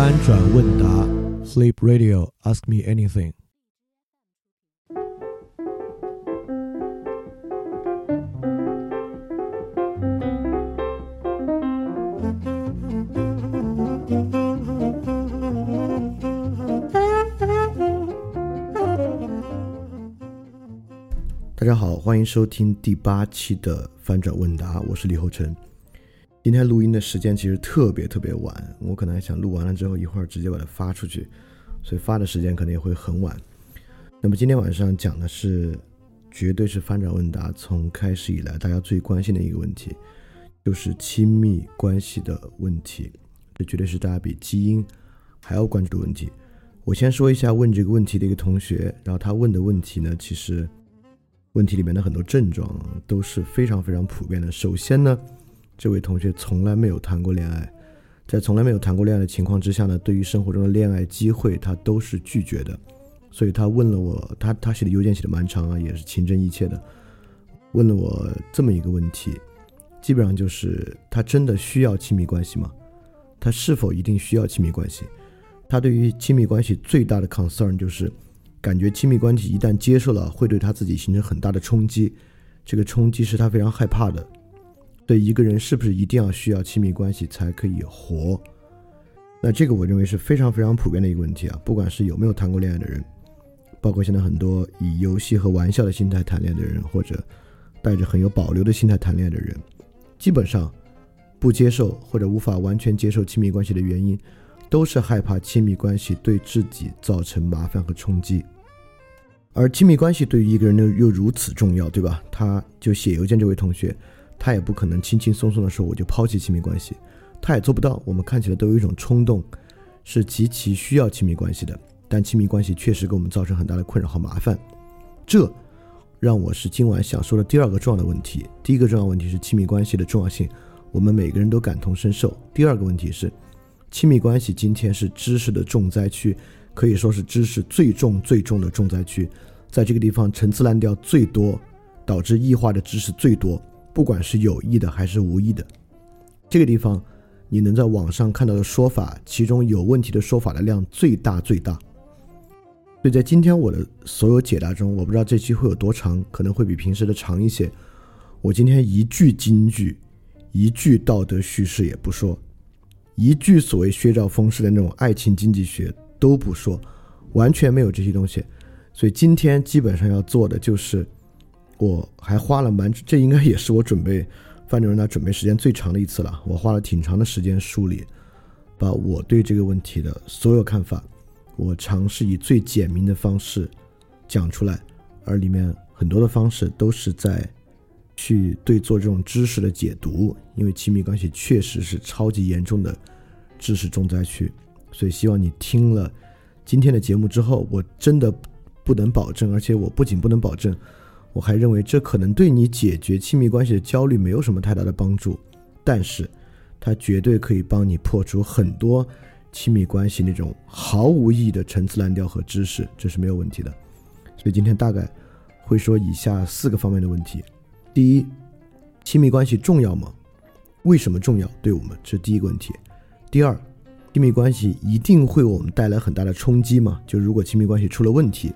翻转问答，Sleep Radio，Ask me anything。大家好，欢迎收听第八期的翻转问答，我是李厚成。今天录音的时间其实特别特别晚，我可能还想录完了之后一会儿直接把它发出去，所以发的时间可能也会很晚。那么今天晚上讲的是，绝对是翻转问答从开始以来大家最关心的一个问题，就是亲密关系的问题，这绝对是大家比基因还要关注的问题。我先说一下问这个问题的一个同学，然后他问的问题呢，其实。问题里面的很多症状都是非常非常普遍的。首先呢，这位同学从来没有谈过恋爱，在从来没有谈过恋爱的情况之下呢，对于生活中的恋爱机会，他都是拒绝的。所以他问了我，他他写的邮件写的蛮长啊，也是情真意切的，问了我这么一个问题，基本上就是他真的需要亲密关系吗？他是否一定需要亲密关系？他对于亲密关系最大的 concern 就是。感觉亲密关系一旦接受了，会对他自己形成很大的冲击，这个冲击是他非常害怕的。对一个人是不是一定要需要亲密关系才可以活？那这个我认为是非常非常普遍的一个问题啊！不管是有没有谈过恋爱的人，包括现在很多以游戏和玩笑的心态谈恋爱的人，或者带着很有保留的心态谈恋爱的人，基本上不接受或者无法完全接受亲密关系的原因。都是害怕亲密关系对自己造成麻烦和冲击，而亲密关系对于一个人又又如此重要，对吧？他就写邮件这位同学，他也不可能轻轻松松的说我就抛弃亲密关系，他也做不到。我们看起来都有一种冲动，是极其需要亲密关系的，但亲密关系确实给我们造成很大的困扰和麻烦。这让我是今晚想说的第二个重要的问题。第一个重要问题是亲密关系的重要性，我们每个人都感同身受。第二个问题是。亲密关系今天是知识的重灾区，可以说是知识最重最重的重灾区。在这个地方，陈词滥调最多，导致异化的知识最多，不管是有意的还是无意的。这个地方，你能在网上看到的说法，其中有问题的说法的量最大最大。所以在今天我的所有解答中，我不知道这期会有多长，可能会比平时的长一些。我今天一句金句，一句道德叙事也不说。一句所谓薛兆丰式的那种爱情经济学都不说，完全没有这些东西，所以今天基本上要做的就是，我还花了蛮，这应该也是我准备范主任他准备时间最长的一次了。我花了挺长的时间梳理，把我对这个问题的所有看法，我尝试以最简明的方式讲出来，而里面很多的方式都是在。去对做这种知识的解读，因为亲密关系确实是超级严重的知识重灾区，所以希望你听了今天的节目之后，我真的不能保证，而且我不仅不能保证，我还认为这可能对你解决亲密关系的焦虑没有什么太大的帮助，但是它绝对可以帮你破除很多亲密关系那种毫无意义的陈词滥调和知识，这是没有问题的。所以今天大概会说以下四个方面的问题。第一，亲密关系重要吗？为什么重要？对我们，这是第一个问题。第二，亲密关系一定会我们带来很大的冲击吗？就如果亲密关系出了问题，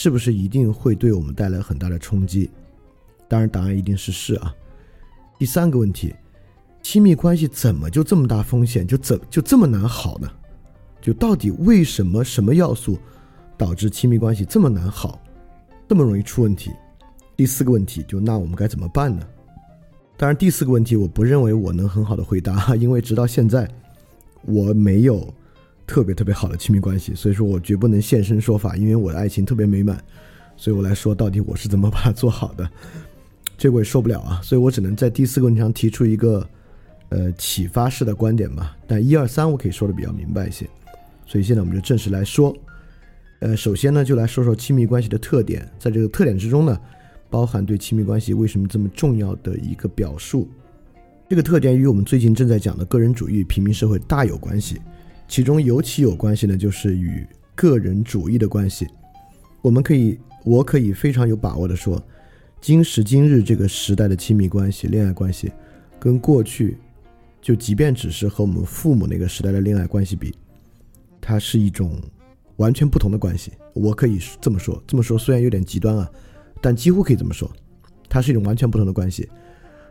是不是一定会对我们带来很大的冲击？当然，答案一定是是啊。第三个问题，亲密关系怎么就这么大风险，就怎就这么难好呢？就到底为什么什么要素导致亲密关系这么难好，这么容易出问题？第四个问题，就那我们该怎么办呢？当然，第四个问题我不认为我能很好的回答，因为直到现在我没有特别特别好的亲密关系，所以说我绝不能现身说法。因为我的爱情特别美满，所以我来说到底我是怎么把它做好的，这我也受不了啊。所以我只能在第四个问题上提出一个呃启发式的观点吧。但一二三我可以说的比较明白一些，所以现在我们就正式来说。呃，首先呢，就来说说亲密关系的特点，在这个特点之中呢。包含对亲密关系为什么这么重要的一个表述，这个特点与我们最近正在讲的个人主义平民社会大有关系，其中尤其有关系呢，就是与个人主义的关系。我们可以，我可以非常有把握的说，今时今日这个时代的亲密关系、恋爱关系，跟过去，就即便只是和我们父母那个时代的恋爱关系比，它是一种完全不同的关系。我可以这么说，这么说虽然有点极端啊，但几乎可以这么说，它是一种完全不同的关系。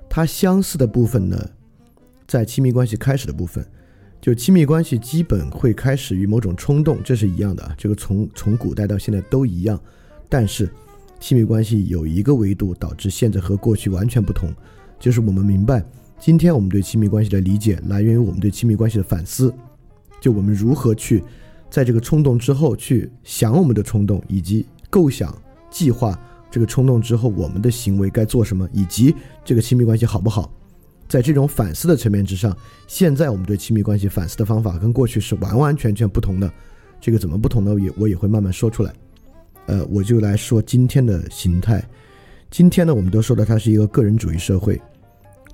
它相似的部分呢，在亲密关系开始的部分，就亲密关系基本会开始于某种冲动，这是一样的啊。这个从从古代到现在都一样，但是亲密关系有一个维度导致现在和过去完全不同，就是我们明白。今天我们对亲密关系的理解来源于我们对亲密关系的反思，就我们如何去在这个冲动之后去想我们的冲动，以及构想、计划这个冲动之后我们的行为该做什么，以及这个亲密关系好不好。在这种反思的层面之上，现在我们对亲密关系反思的方法跟过去是完完全全不同的。这个怎么不同呢？也我也会慢慢说出来。呃，我就来说今天的形态。今天呢，我们都说的它是一个个人主义社会。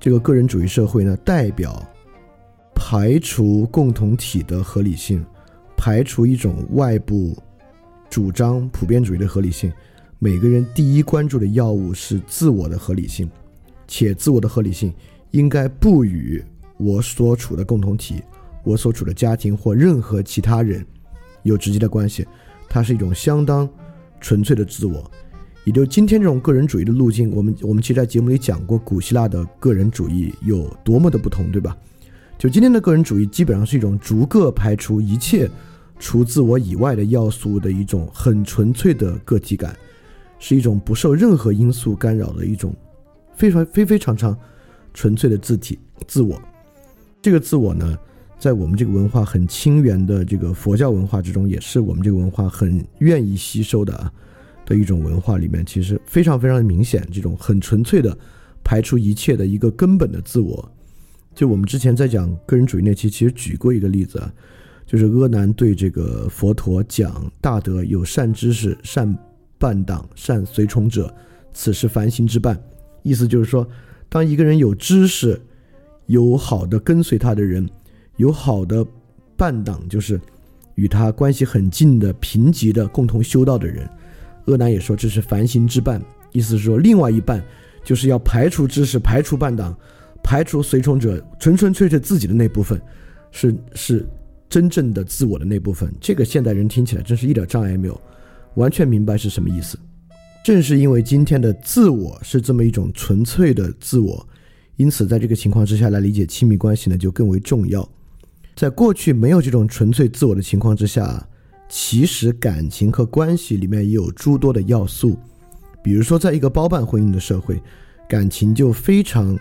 这个个人主义社会呢，代表排除共同体的合理性，排除一种外部主张普遍主义的合理性。每个人第一关注的要务是自我的合理性，且自我的合理性应该不与我所处的共同体、我所处的家庭或任何其他人有直接的关系。它是一种相当纯粹的自我。也就今天这种个人主义的路径，我们我们其实在节目里讲过，古希腊的个人主义有多么的不同，对吧？就今天的个人主义，基本上是一种逐个排除一切除自我以外的要素的一种很纯粹的个体感，是一种不受任何因素干扰的一种非常非非常常纯粹的字体自我。这个自我呢，在我们这个文化很清源的这个佛教文化之中，也是我们这个文化很愿意吸收的啊。的一种文化里面，其实非常非常的明显，这种很纯粹的排除一切的一个根本的自我。就我们之前在讲个人主义那期，其实举过一个例子啊，就是阿难对这个佛陀讲大德有善知识、善伴党、善随从者，此是凡行之伴。意思就是说，当一个人有知识、有好的跟随他的人、有好的伴党，就是与他关系很近的平级的共同修道的人。阿难也说这是凡行之半，意思是说另外一半就是要排除知识、排除伴党、排除随从者，纯纯粹粹自己的那部分，是是真正的自我的那部分。这个现代人听起来真是一点障碍没有，完全明白是什么意思。正是因为今天的自我是这么一种纯粹的自我，因此在这个情况之下来理解亲密关系呢就更为重要。在过去没有这种纯粹自我的情况之下。其实感情和关系里面也有诸多的要素，比如说，在一个包办婚姻的社会，感情就非常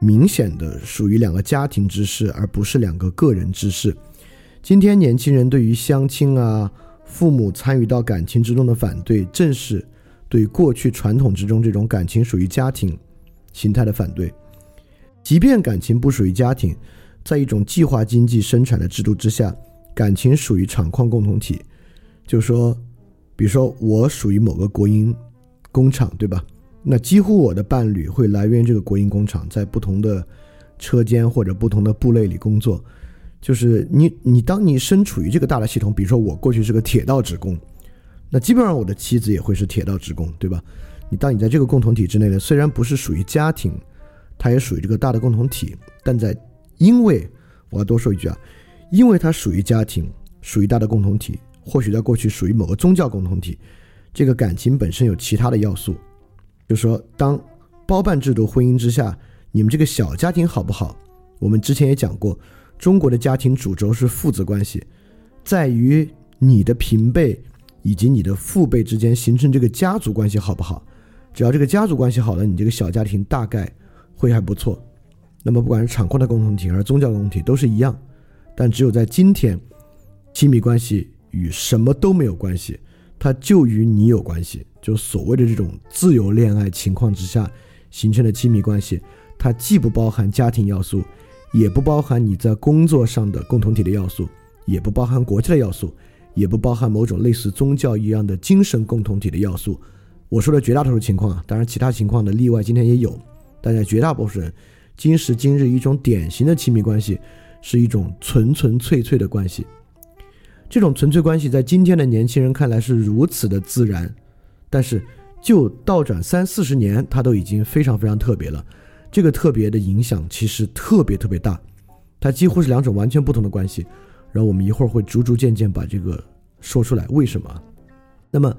明显的属于两个家庭之事，而不是两个个人之事。今天年轻人对于相亲啊、父母参与到感情之中的反对，正是对过去传统之中这种感情属于家庭形态的反对。即便感情不属于家庭，在一种计划经济生产的制度之下。感情属于厂矿共同体，就说，比如说我属于某个国营工厂，对吧？那几乎我的伴侣会来源于这个国营工厂，在不同的车间或者不同的部类里工作。就是你，你当你身处于这个大的系统，比如说我过去是个铁道职工，那基本上我的妻子也会是铁道职工，对吧？你当你在这个共同体之内呢，虽然不是属于家庭，它也属于这个大的共同体，但在因为我要多说一句啊。因为它属于家庭，属于大的共同体，或许在过去属于某个宗教共同体，这个感情本身有其他的要素。就说当包办制度婚姻之下，你们这个小家庭好不好？我们之前也讲过，中国的家庭主轴是父子关系，在于你的平辈以及你的父辈之间形成这个家族关系好不好？只要这个家族关系好了，你这个小家庭大概会还不错。那么不管是厂矿的共同体，还是宗教共同体，都是一样。但只有在今天，亲密关系与什么都没有关系，它就与你有关系。就所谓的这种自由恋爱情况之下形成的亲密关系，它既不包含家庭要素，也不包含你在工作上的共同体的要素，也不包含国家的要素，也不包含某种类似宗教一样的精神共同体的要素。我说的绝大多数情况啊，当然其他情况的例外今天也有，但在绝大多数人今时今日一种典型的亲密关系。是一种纯纯粹粹的关系，这种纯粹关系在今天的年轻人看来是如此的自然，但是就倒转三四十年，它都已经非常非常特别了。这个特别的影响其实特别特别大，它几乎是两种完全不同的关系。然后我们一会儿会逐逐渐渐把这个说出来为什么。那么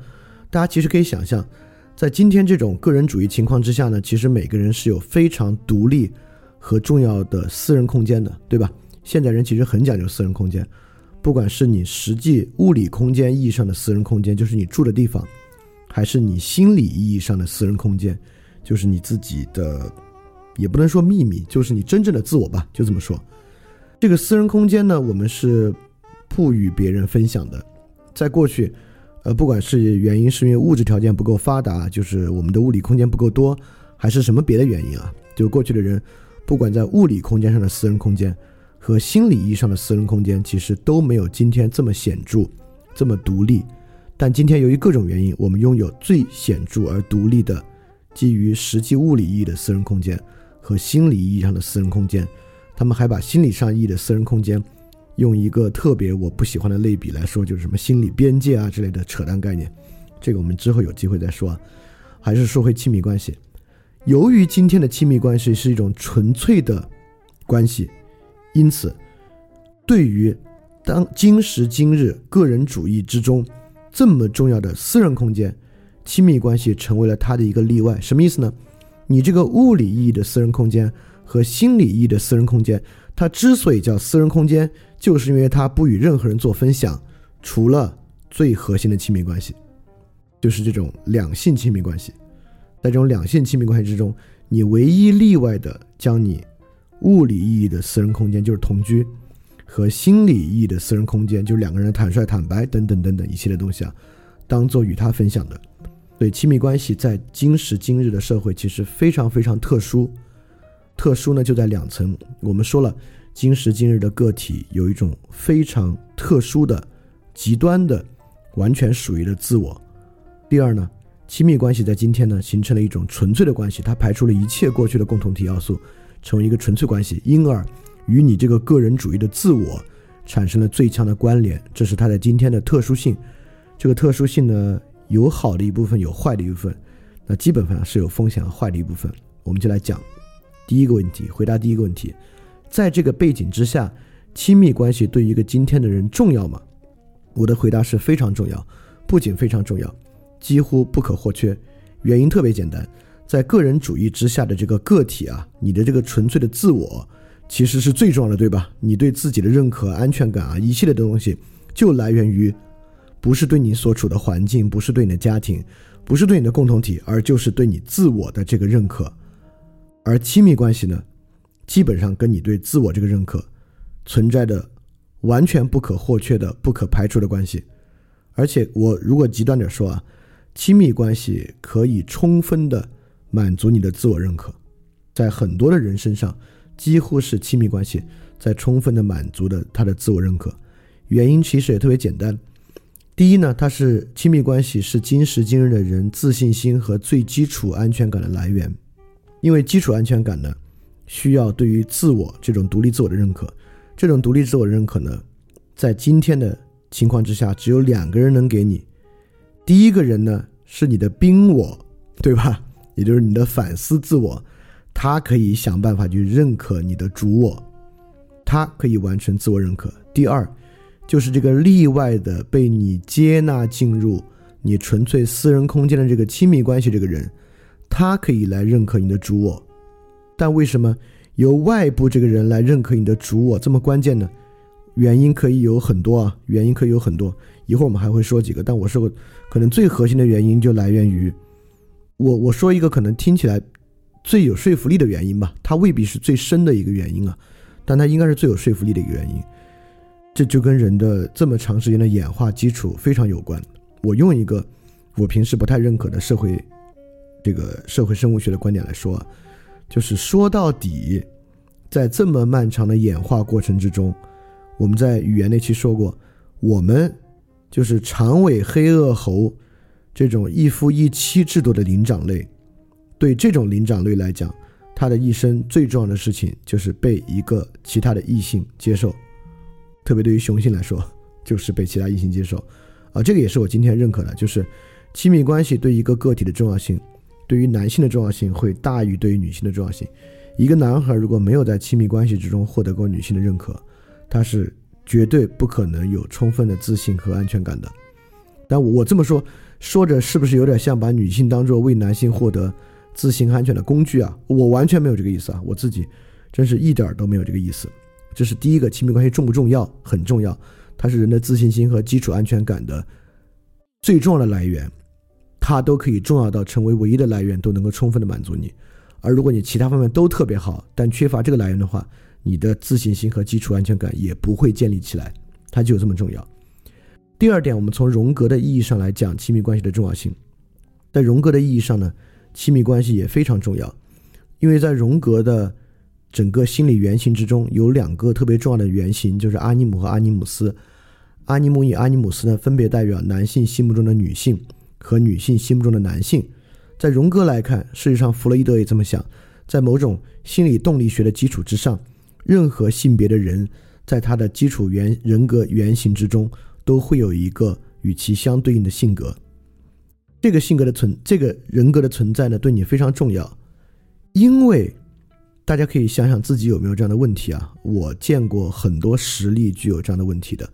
大家其实可以想象，在今天这种个人主义情况之下呢，其实每个人是有非常独立和重要的私人空间的，对吧？现代人其实很讲究私人空间，不管是你实际物理空间意义上的私人空间，就是你住的地方，还是你心理意义上的私人空间，就是你自己的，也不能说秘密，就是你真正的自我吧，就这么说。这个私人空间呢，我们是不与别人分享的。在过去，呃，不管是原因是因为物质条件不够发达，就是我们的物理空间不够多，还是什么别的原因啊，就过去的人，不管在物理空间上的私人空间。和心理意义上的私人空间其实都没有今天这么显著，这么独立。但今天由于各种原因，我们拥有最显著而独立的基于实际物理意义的私人空间和心理意义上的私人空间。他们还把心理上意义的私人空间用一个特别我不喜欢的类比来说，就是什么心理边界啊之类的扯淡概念。这个我们之后有机会再说。啊。还是说回亲密关系，由于今天的亲密关系是一种纯粹的关系。因此，对于当今时今日个人主义之中这么重要的私人空间，亲密关系成为了它的一个例外。什么意思呢？你这个物理意义的私人空间和心理意义的私人空间，它之所以叫私人空间，就是因为它不与任何人做分享，除了最核心的亲密关系，就是这种两性亲密关系。在这种两性亲密关系之中，你唯一例外的将你。物理意义的私人空间就是同居，和心理意义的私人空间就是两个人坦率坦白等等等等一系列东西啊，当做与他分享的。所以亲密关系在今时今日的社会其实非常非常特殊，特殊呢就在两层。我们说了，今时今日的个体有一种非常特殊的、极端的、完全属于的自我。第二呢，亲密关系在今天呢形成了一种纯粹的关系，它排除了一切过去的共同体要素。成为一个纯粹关系，因而与你这个个人主义的自我产生了最强的关联，这是它在今天的特殊性。这个特殊性呢，有好的一部分，有坏的一部分。那基本上是有风险和坏的一部分。我们就来讲第一个问题，回答第一个问题：在这个背景之下，亲密关系对一个今天的人重要吗？我的回答是非常重要，不仅非常重要，几乎不可或缺。原因特别简单。在个人主义之下的这个个体啊，你的这个纯粹的自我其实是最重要的，对吧？你对自己的认可、安全感啊，一系列的东西就来源于，不是对你所处的环境，不是对你的家庭，不是对你的共同体，而就是对你自我的这个认可。而亲密关系呢，基本上跟你对自我这个认可存在的完全不可或缺的、不可排除的关系。而且我如果极端点说啊，亲密关系可以充分的。满足你的自我认可，在很多的人身上，几乎是亲密关系在充分的满足的他的自我认可。原因其实也特别简单，第一呢，它是亲密关系是今时今日的人自信心和最基础安全感的来源。因为基础安全感呢，需要对于自我这种独立自我的认可。这种独立自我认可呢，在今天的情况之下，只有两个人能给你。第一个人呢，是你的宾我，对吧？也就是你的反思自我，他可以想办法去认可你的主我，他可以完成自我认可。第二，就是这个例外的被你接纳进入你纯粹私人空间的这个亲密关系这个人，他可以来认可你的主我。但为什么由外部这个人来认可你的主我这么关键呢？原因可以有很多啊，原因可以有很多，一会儿我们还会说几个。但我说，可能最核心的原因就来源于。我我说一个可能听起来最有说服力的原因吧，它未必是最深的一个原因啊，但它应该是最有说服力的一个原因。这就跟人的这么长时间的演化基础非常有关。我用一个我平时不太认可的社会这个社会生物学的观点来说，就是说到底，在这么漫长的演化过程之中，我们在语言那期说过，我们就是长尾黑颚猴。这种一夫一妻制度的灵长类，对这种灵长类来讲，他的一生最重要的事情就是被一个其他的异性接受，特别对于雄性来说，就是被其他异性接受。啊，这个也是我今天认可的，就是亲密关系对一个个体的重要性，对于男性的重要性会大于对于女性的重要性。一个男孩如果没有在亲密关系之中获得过女性的认可，他是绝对不可能有充分的自信和安全感的。但我我这么说，说着是不是有点像把女性当做为男性获得自信安全的工具啊？我完全没有这个意思啊！我自己真是一点儿都没有这个意思。这是第一个，亲密关系重不重要？很重要，它是人的自信心和基础安全感的最重要的来源。它都可以重要到成为唯一的来源，都能够充分的满足你。而如果你其他方面都特别好，但缺乏这个来源的话，你的自信心和基础安全感也不会建立起来。它就有这么重要。第二点，我们从荣格的意义上来讲亲密关系的重要性。在荣格的意义上呢，亲密关系也非常重要，因为在荣格的整个心理原型之中，有两个特别重要的原型，就是阿尼姆和阿尼姆斯。阿尼姆与阿尼姆斯呢，分别代表男性心目中的女性。和女性心目中的男性，在荣格来看，事实上弗洛伊德也这么想，在某种心理动力学的基础之上，任何性别的人，在他的基础原人格原型之中，都会有一个与其相对应的性格。这个性格的存，这个人格的存在呢，对你非常重要，因为大家可以想想自己有没有这样的问题啊？我见过很多实例具有这样的问题的。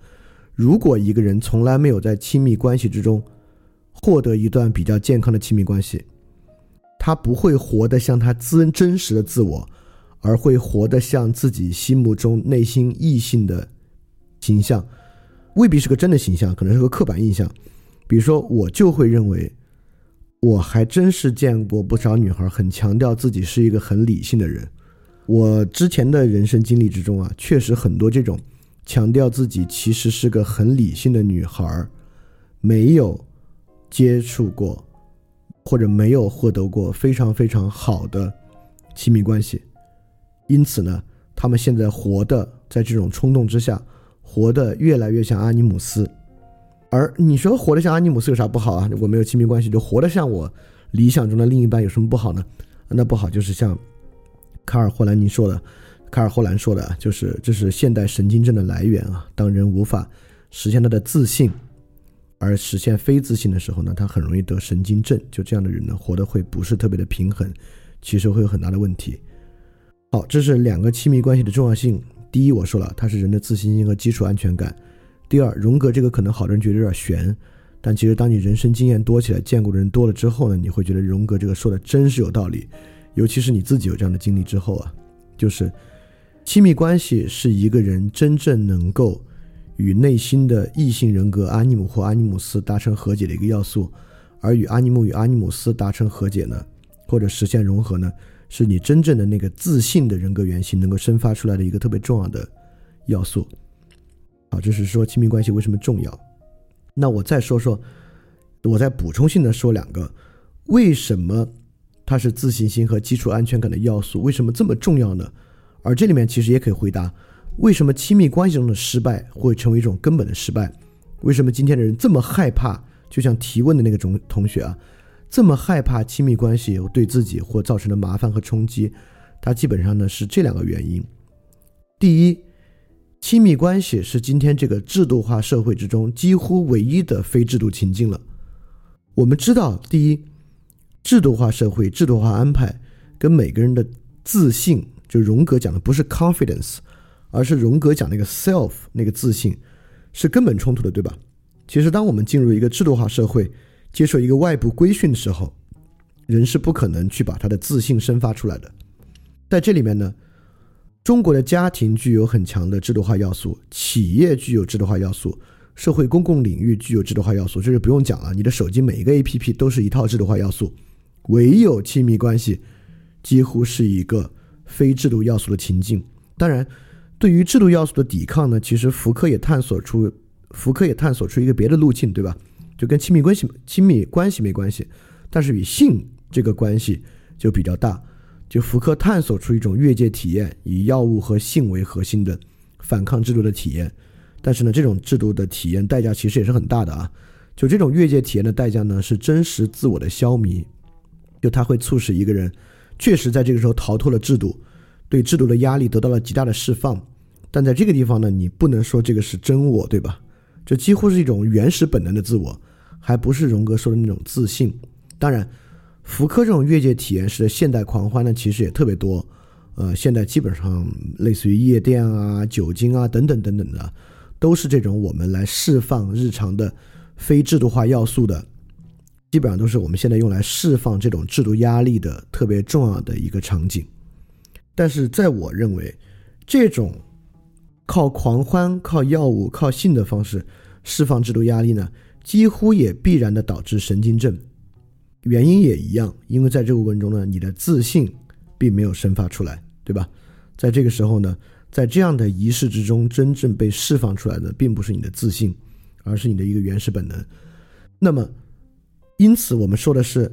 如果一个人从来没有在亲密关系之中，获得一段比较健康的亲密关系，他不会活得像他真真实的自我，而会活得像自己心目中内心异性的形象，未必是个真的形象，可能是个刻板印象。比如说，我就会认为，我还真是见过不少女孩很强调自己是一个很理性的人。我之前的人生经历之中啊，确实很多这种强调自己其实是个很理性的女孩，没有。接触过，或者没有获得过非常非常好的亲密关系，因此呢，他们现在活的在这种冲动之下，活得越来越像阿尼姆斯。而你说活得像阿尼姆斯有啥不好啊？我没有亲密关系就活得像我理想中的另一半有什么不好呢？那不好就是像卡尔霍兰尼说的，卡尔霍兰说的，就是这是现代神经症的来源啊。当人无法实现他的自信。而实现非自信的时候呢，他很容易得神经症。就这样的人呢，活得会不是特别的平衡，其实会有很大的问题。好，这是两个亲密关系的重要性。第一，我说了，它是人的自信心和基础安全感。第二，荣格这个可能好多人觉得有点悬，但其实当你人生经验多起来，见过的人多了之后呢，你会觉得荣格这个说的真是有道理。尤其是你自己有这样的经历之后啊，就是亲密关系是一个人真正能够。与内心的异性人格阿尼姆或阿尼姆斯达成和解的一个要素，而与阿尼姆与阿尼姆斯达成和解呢，或者实现融合呢，是你真正的那个自信的人格原型能够生发出来的一个特别重要的要素。好，这是说亲密关系为什么重要。那我再说说，我再补充性的说两个，为什么它是自信心和基础安全感的要素？为什么这么重要呢？而这里面其实也可以回答。为什么亲密关系中的失败会成为一种根本的失败？为什么今天的人这么害怕？就像提问的那个同同学啊，这么害怕亲密关系对自己或造成的麻烦和冲击？它基本上呢是这两个原因。第一，亲密关系是今天这个制度化社会之中几乎唯一的非制度情境了。我们知道，第一，制度化社会、制度化安排跟每个人的自信，就荣格讲的不是 confidence。而是荣格讲那个 self 那个自信，是根本冲突的，对吧？其实，当我们进入一个制度化社会，接受一个外部规训的时候，人是不可能去把他的自信生发出来的。在这里面呢，中国的家庭具有很强的制度化要素，企业具有制度化要素，社会公共领域具有制度化要素，这是不用讲了。你的手机每一个 APP 都是一套制度化要素，唯有亲密关系几乎是一个非制度要素的情境。当然。对于制度要素的抵抗呢，其实福柯也探索出，福柯也探索出一个别的路径，对吧？就跟亲密关系、亲密关系没关系，但是与性这个关系就比较大。就福柯探索出一种越界体验，以药物和性为核心的反抗制度的体验。但是呢，这种制度的体验代价其实也是很大的啊。就这种越界体验的代价呢，是真实自我的消弭。就它会促使一个人确实在这个时候逃脱了制度。对制度的压力得到了极大的释放，但在这个地方呢，你不能说这个是真我，对吧？这几乎是一种原始本能的自我，还不是荣格说的那种自信。当然，福柯这种越界体验式的现代狂欢呢，其实也特别多。呃，现在基本上类似于夜店啊、酒精啊等等等等的，都是这种我们来释放日常的非制度化要素的，基本上都是我们现在用来释放这种制度压力的特别重要的一个场景。但是在我认为，这种靠狂欢、靠药物、靠性的方式释放制度压力呢，几乎也必然的导致神经症。原因也一样，因为在这个过程中呢，你的自信并没有生发出来，对吧？在这个时候呢，在这样的仪式之中，真正被释放出来的，并不是你的自信，而是你的一个原始本能。那么，因此我们说的是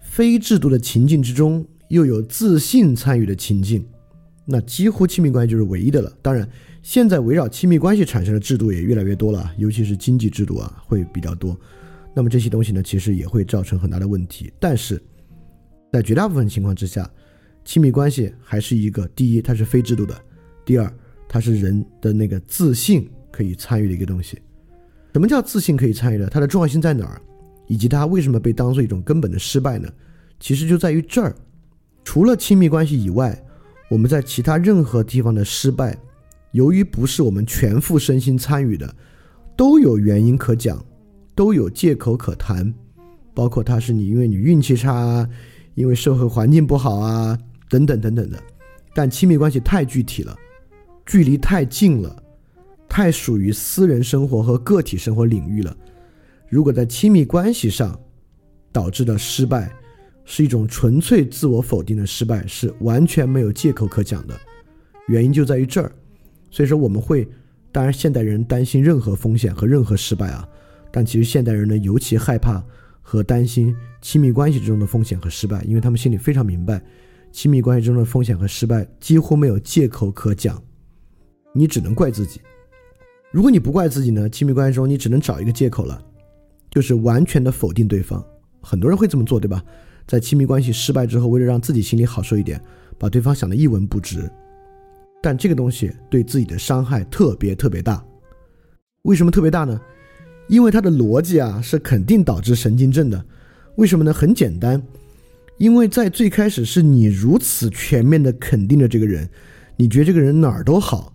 非制度的情境之中，又有自信参与的情境，那几乎亲密关系就是唯一的了。当然，现在围绕亲密关系产生的制度也越来越多了，尤其是经济制度啊，会比较多。那么这些东西呢，其实也会造成很大的问题。但是在绝大部分情况之下，亲密关系还是一个第一，它是非制度的；第二，它是人的那个自信可以参与的一个东西。什么叫自信可以参与的？它的重要性在哪儿？以及它为什么被当做一种根本的失败呢？其实就在于这儿。除了亲密关系以外，我们在其他任何地方的失败，由于不是我们全副身心参与的，都有原因可讲。都有借口可谈，包括他是你因为你运气差啊，因为社会环境不好啊，等等等等的。但亲密关系太具体了，距离太近了，太属于私人生活和个体生活领域了。如果在亲密关系上导致的失败，是一种纯粹自我否定的失败，是完全没有借口可讲的。原因就在于这儿。所以说我们会，当然现代人担心任何风险和任何失败啊。但其实现代人呢，尤其害怕和担心亲密关系之中的风险和失败，因为他们心里非常明白，亲密关系中的风险和失败几乎没有借口可讲，你只能怪自己。如果你不怪自己呢，亲密关系中你只能找一个借口了，就是完全的否定对方。很多人会这么做，对吧？在亲密关系失败之后，为了让自己心里好受一点，把对方想得一文不值。但这个东西对自己的伤害特别特别大。为什么特别大呢？因为它的逻辑啊是肯定导致神经症的，为什么呢？很简单，因为在最开始是你如此全面的肯定了这个人，你觉得这个人哪儿都好，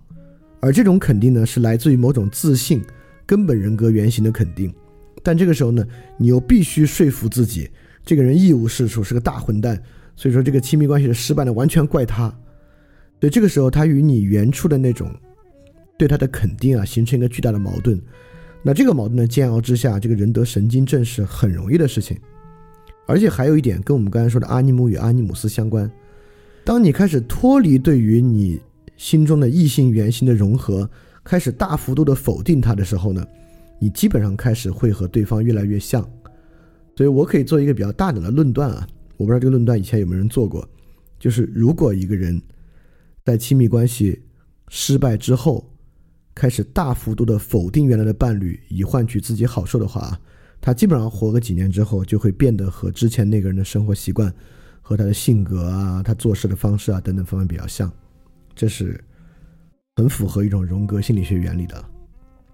而这种肯定呢是来自于某种自信、根本人格原型的肯定，但这个时候呢，你又必须说服自己，这个人一无是处，是个大混蛋，所以说这个亲密关系的失败呢完全怪他，所以这个时候他与你原初的那种对他的肯定啊形成一个巨大的矛盾。那这个矛盾的煎熬之下，这个人得神经症是很容易的事情，而且还有一点跟我们刚才说的阿尼姆与阿尼姆斯相关。当你开始脱离对于你心中的异性原型的融合，开始大幅度的否定他的时候呢，你基本上开始会和对方越来越像。所以我可以做一个比较大胆的论断啊，我不知道这个论断以前有没有人做过，就是如果一个人在亲密关系失败之后，开始大幅度的否定原来的伴侣，以换取自己好受的话，他基本上活个几年之后，就会变得和之前那个人的生活习惯、和他的性格啊、他做事的方式啊等等方面比较像，这是很符合一种荣格心理学原理的。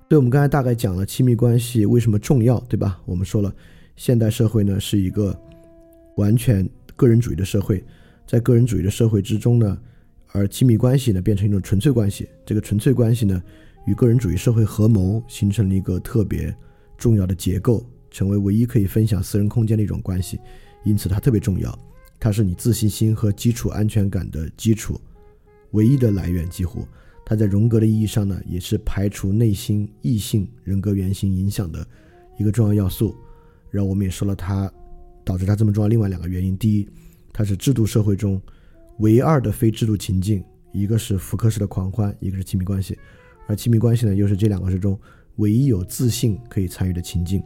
所以我们刚才大概讲了亲密关系为什么重要，对吧？我们说了，现代社会呢是一个完全个人主义的社会，在个人主义的社会之中呢，而亲密关系呢变成一种纯粹关系，这个纯粹关系呢。与个人主义社会合谋形成了一个特别重要的结构，成为唯一可以分享私人空间的一种关系，因此它特别重要。它是你自信心和基础安全感的基础，唯一的来源。几乎，它在荣格的意义上呢，也是排除内心异性人格原型影响的一个重要要素。然后我们也说了，它导致它这么重要另外两个原因：第一，它是制度社会中唯二的非制度情境，一个是福克式的狂欢，一个是亲密关系。而亲密关系呢，又是这两个之中唯一有自信可以参与的情境。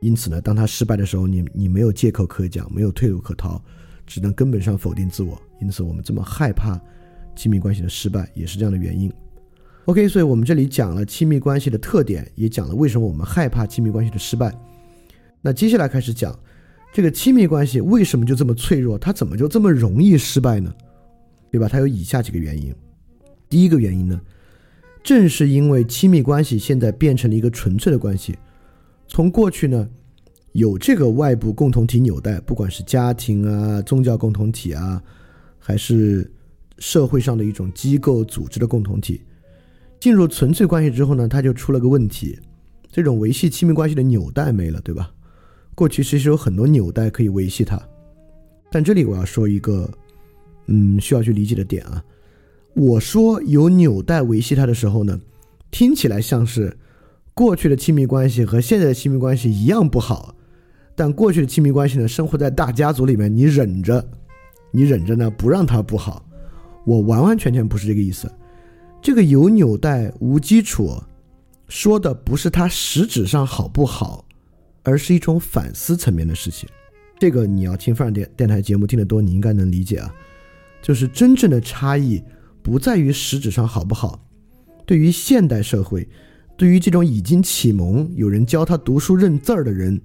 因此呢，当他失败的时候，你你没有借口可讲，没有退路可逃，只能根本上否定自我。因此，我们这么害怕亲密关系的失败，也是这样的原因。OK，所以我们这里讲了亲密关系的特点，也讲了为什么我们害怕亲密关系的失败。那接下来开始讲这个亲密关系为什么就这么脆弱，它怎么就这么容易失败呢？对吧？它有以下几个原因。第一个原因呢？正是因为亲密关系现在变成了一个纯粹的关系，从过去呢有这个外部共同体纽带，不管是家庭啊、宗教共同体啊，还是社会上的一种机构组织的共同体，进入纯粹关系之后呢，它就出了个问题，这种维系亲密关系的纽带没了，对吧？过去其实有很多纽带可以维系它，但这里我要说一个，嗯，需要去理解的点啊。我说有纽带维系它的时候呢，听起来像是过去的亲密关系和现在的亲密关系一样不好，但过去的亲密关系呢，生活在大家族里面，你忍着，你忍着呢，不让它不好。我完完全全不是这个意思。这个有纽带无基础，说的不是它实质上好不好，而是一种反思层面的事情。这个你要听范儿电电台节目听得多，你应该能理解啊。就是真正的差异不在于实质上好不好。对于现代社会，对于这种已经启蒙、有人教他读书认字儿的人，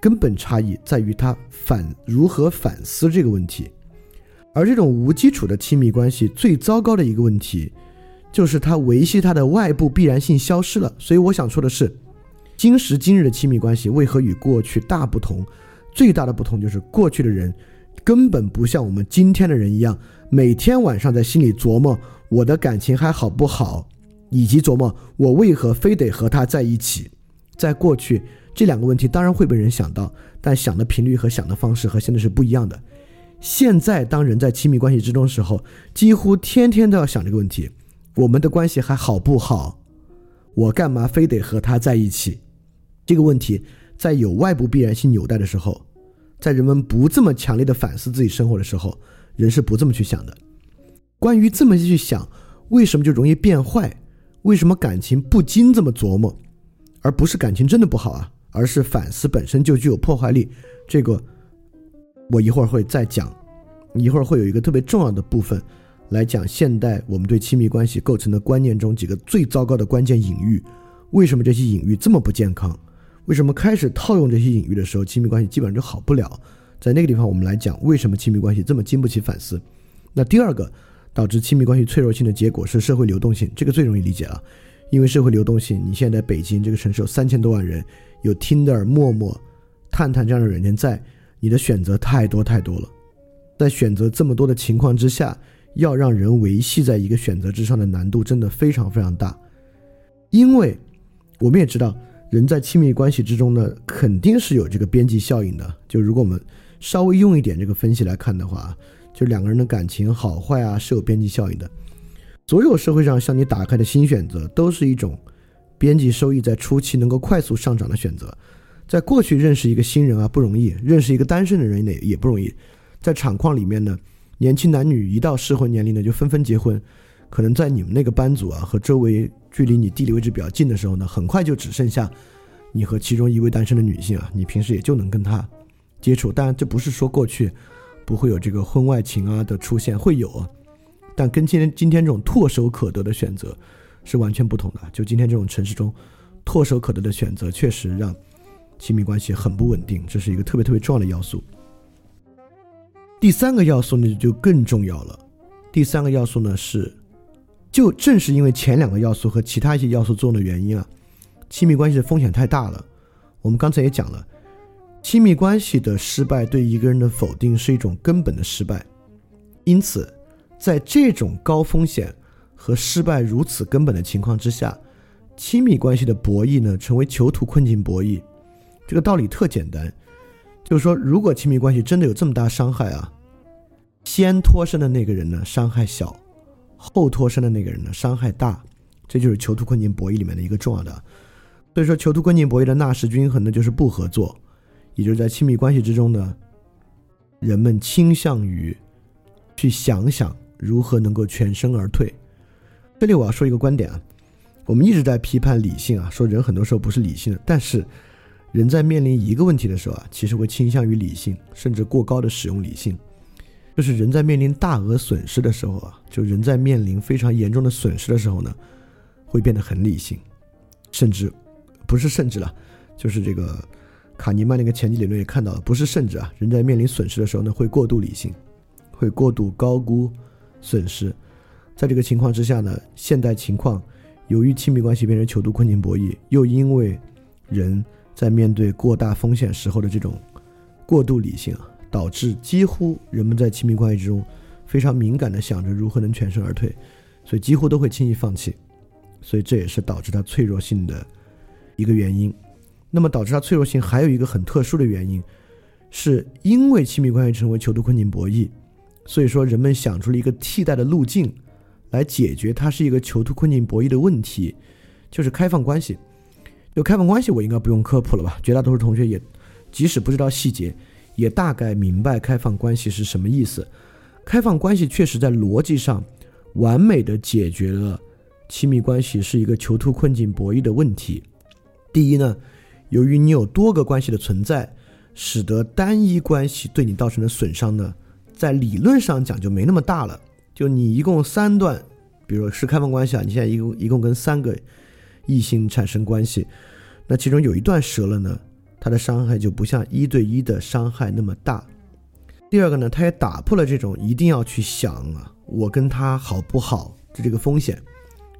根本差异在于他反如何反思这个问题。而这种无基础的亲密关系，最糟糕的一个问题。就是它维系它的外部必然性消失了，所以我想说的是，今时今日的亲密关系为何与过去大不同？最大的不同就是过去的人根本不像我们今天的人一样，每天晚上在心里琢磨我的感情还好不好，以及琢磨我为何非得和他在一起。在过去，这两个问题当然会被人想到，但想的频率和想的方式和现在是不一样的。现在当人在亲密关系之中的时候，几乎天天都要想这个问题。我们的关系还好不好？我干嘛非得和他在一起？这个问题在有外部必然性纽带的时候，在人们不这么强烈的反思自己生活的时候，人是不这么去想的。关于这么去想，为什么就容易变坏？为什么感情不禁这么琢磨，而不是感情真的不好啊？而是反思本身就具有破坏力。这个我一会儿会再讲，一会儿会有一个特别重要的部分。来讲现代我们对亲密关系构成的观念中几个最糟糕的关键隐喻，为什么这些隐喻这么不健康？为什么开始套用这些隐喻的时候，亲密关系基本上就好不了？在那个地方，我们来讲为什么亲密关系这么经不起反思。那第二个导致亲密关系脆弱性的结果是社会流动性，这个最容易理解了，因为社会流动性，你现在北京这个城市有三千多万人，有 Tinder、陌陌、探探这样的软件在，你的选择太多太多了，在选择这么多的情况之下。要让人维系在一个选择之上的难度真的非常非常大，因为我们也知道，人在亲密关系之中呢，肯定是有这个边际效应的。就如果我们稍微用一点这个分析来看的话，就两个人的感情好坏啊是有边际效应的。所有社会上向你打开的新选择，都是一种边际收益在初期能够快速上涨的选择。在过去认识一个新人啊不容易，认识一个单身的人也也不容易，在厂矿里面呢。年轻男女一到适婚年龄呢，就纷纷结婚。可能在你们那个班组啊，和周围距离你地理位置比较近的时候呢，很快就只剩下你和其中一位单身的女性啊，你平时也就能跟她接触。当然，这不是说过去不会有这个婚外情啊的出现，会有啊，但跟今天今天这种唾手可得的选择是完全不同的。就今天这种城市中，唾手可得的选择确实让亲密关系很不稳定，这是一个特别特别重要的要素。第三个要素呢就更重要了，第三个要素呢是，就正是因为前两个要素和其他一些要素作用的原因啊，亲密关系的风险太大了。我们刚才也讲了，亲密关系的失败对一个人的否定是一种根本的失败，因此，在这种高风险和失败如此根本的情况之下，亲密关系的博弈呢成为囚徒困境博弈。这个道理特简单。就是说，如果亲密关系真的有这么大伤害啊，先脱身的那个人呢伤害小，后脱身的那个人呢伤害大，这就是囚徒困境博弈里面的一个重要的。所以说，囚徒困境博弈的纳什均衡呢就是不合作，也就是在亲密关系之中呢，人们倾向于去想想如何能够全身而退。这里我要说一个观点啊，我们一直在批判理性啊，说人很多时候不是理性的，但是。人在面临一个问题的时候啊，其实会倾向于理性，甚至过高的使用理性。就是人在面临大额损失的时候啊，就人在面临非常严重的损失的时候呢，会变得很理性，甚至不是甚至了，就是这个卡尼曼那个前期理论也看到了，不是甚至啊，人在面临损失的时候呢，会过度理性，会过度高估损失。在这个情况之下呢，现代情况由于亲密关系变成囚徒困境博弈，又因为人。在面对过大风险时候的这种过度理性啊，导致几乎人们在亲密关系之中非常敏感的想着如何能全身而退，所以几乎都会轻易放弃。所以这也是导致它脆弱性的一个原因。那么导致它脆弱性还有一个很特殊的原因，是因为亲密关系成为囚徒困境博弈，所以说人们想出了一个替代的路径来解决它是一个囚徒困境博弈的问题，就是开放关系。就开放关系，我应该不用科普了吧？绝大多数同学也即使不知道细节，也大概明白开放关系是什么意思。开放关系确实在逻辑上完美的解决了亲密关系是一个囚徒困境博弈的问题。第一呢。由于你有多个关系的存在，使得单一关系对你造成的损伤呢，在理论上讲就没那么大了。就你一共三段，比如是开放关系啊，你现在一共一共跟三个异性产生关系，那其中有一段折了呢，他的伤害就不像一对一的伤害那么大。第二个呢，他也打破了这种一定要去想啊，我跟他好不好的这个风险，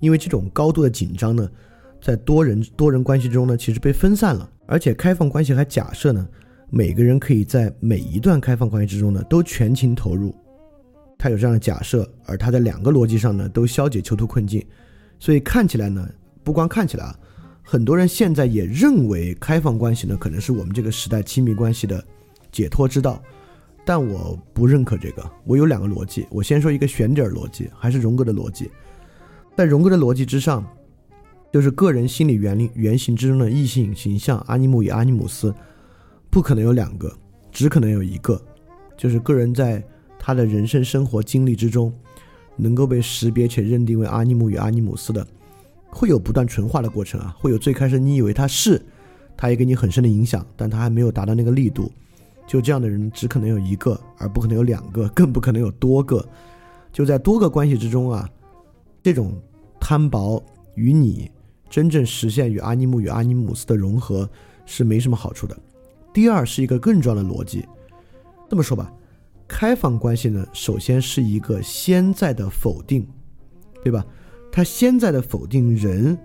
因为这种高度的紧张呢。在多人多人关系中呢，其实被分散了，而且开放关系还假设呢，每个人可以在每一段开放关系之中呢都全情投入，他有这样的假设，而他在两个逻辑上呢都消解囚徒困境，所以看起来呢，不光看起来啊，很多人现在也认为开放关系呢可能是我们这个时代亲密关系的解脱之道，但我不认可这个，我有两个逻辑，我先说一个悬点逻辑，还是荣格的逻辑，在荣格的逻辑之上。就是个人心理原理原型之中的异性形象阿尼姆与阿尼姆斯，不可能有两个，只可能有一个。就是个人在他的人生生活经历之中，能够被识别且认定为阿尼姆与阿尼姆斯的，会有不断纯化的过程啊，会有最开始你以为他是，他也给你很深的影响，但他还没有达到那个力度。就这样的人只可能有一个，而不可能有两个，更不可能有多个。就在多个关系之中啊，这种摊薄与你。真正实现与阿尼姆与阿尼姆斯的融合是没什么好处的。第二是一个更重要的逻辑，这么说吧，开放关系呢，首先是一个先在的否定，对吧？他现在的否定人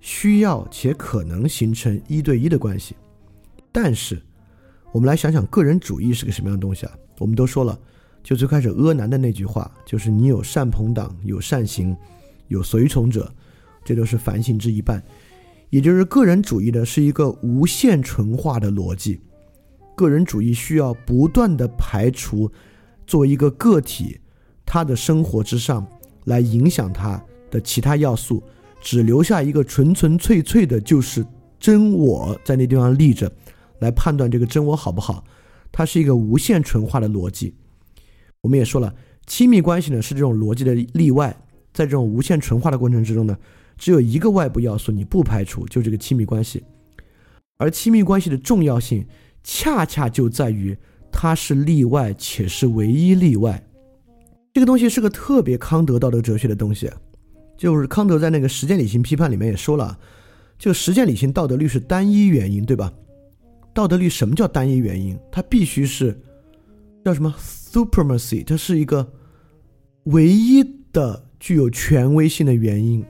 需要且可能形成一对一的关系。但是，我们来想想个人主义是个什么样的东西啊？我们都说了，就最开始阿南的那句话，就是你有善朋党，有善行，有随从者。这都是反省之一半，也就是个人主义的是一个无限纯化的逻辑。个人主义需要不断的排除作为一个个体他的生活之上来影响他的其他要素，只留下一个纯纯粹粹的，就是真我在那地方立着，来判断这个真我好不好。它是一个无限纯化的逻辑。我们也说了，亲密关系呢是这种逻辑的例外，在这种无限纯化的过程之中呢。只有一个外部要素你不排除，就这个亲密关系，而亲密关系的重要性恰恰就在于它是例外且是唯一例外。这个东西是个特别康德道德哲学的东西，就是康德在那个实践理性批判里面也说了，就实践理性道德律是单一原因，对吧？道德律什么叫单一原因？它必须是叫什么 supremacy，它是一个唯一的具有权威性的原因。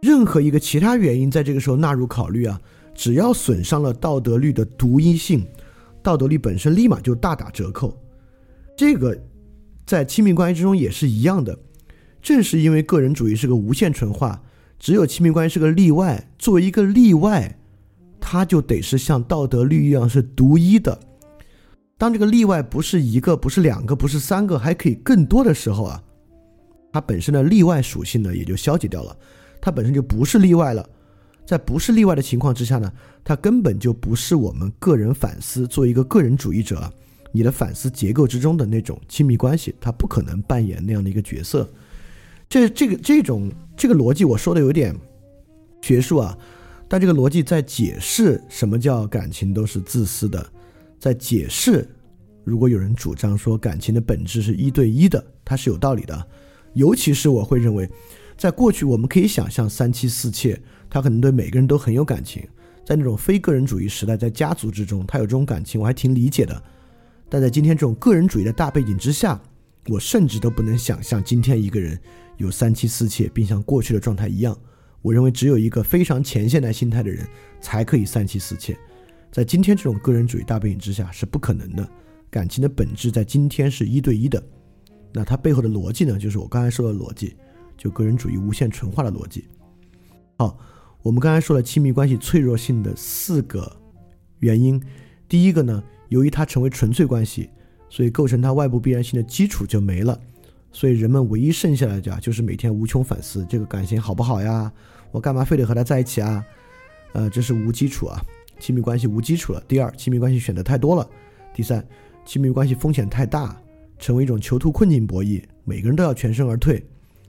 任何一个其他原因在这个时候纳入考虑啊，只要损伤了道德律的独一性，道德律本身立马就大打折扣。这个在亲密关系之中也是一样的。正是因为个人主义是个无限纯化，只有亲密关系是个例外。作为一个例外，它就得是像道德律一样是独一的。当这个例外不是一个，不是两个，不是三个，还可以更多的时候啊，它本身的例外属性呢也就消解掉了。它本身就不是例外了，在不是例外的情况之下呢，它根本就不是我们个人反思作为一个个人主义者，你的反思结构之中的那种亲密关系，它不可能扮演那样的一个角色。这这个这种这个逻辑我说的有点学术啊，但这个逻辑在解释什么叫感情都是自私的，在解释如果有人主张说感情的本质是一对一的，它是有道理的，尤其是我会认为。在过去，我们可以想象三妻四妾，他可能对每个人都很有感情。在那种非个人主义时代，在家族之中，他有这种感情，我还挺理解的。但在今天这种个人主义的大背景之下，我甚至都不能想象今天一个人有三妻四妾，并像过去的状态一样。我认为，只有一个非常前现代心态的人才可以三妻四妾。在今天这种个人主义大背景之下，是不可能的。感情的本质在今天是一对一的。那它背后的逻辑呢？就是我刚才说的逻辑。就个人主义无限纯化的逻辑，好，我们刚才说了亲密关系脆弱性的四个原因，第一个呢，由于它成为纯粹关系，所以构成它外部必然性的基础就没了，所以人们唯一剩下来的就是每天无穷反思这个感情好不好呀？我干嘛非得和他在一起啊？呃，这是无基础啊，亲密关系无基础了。第二，亲密关系选择太多了。第三，亲密关系风险太大，成为一种囚徒困境博弈，每个人都要全身而退。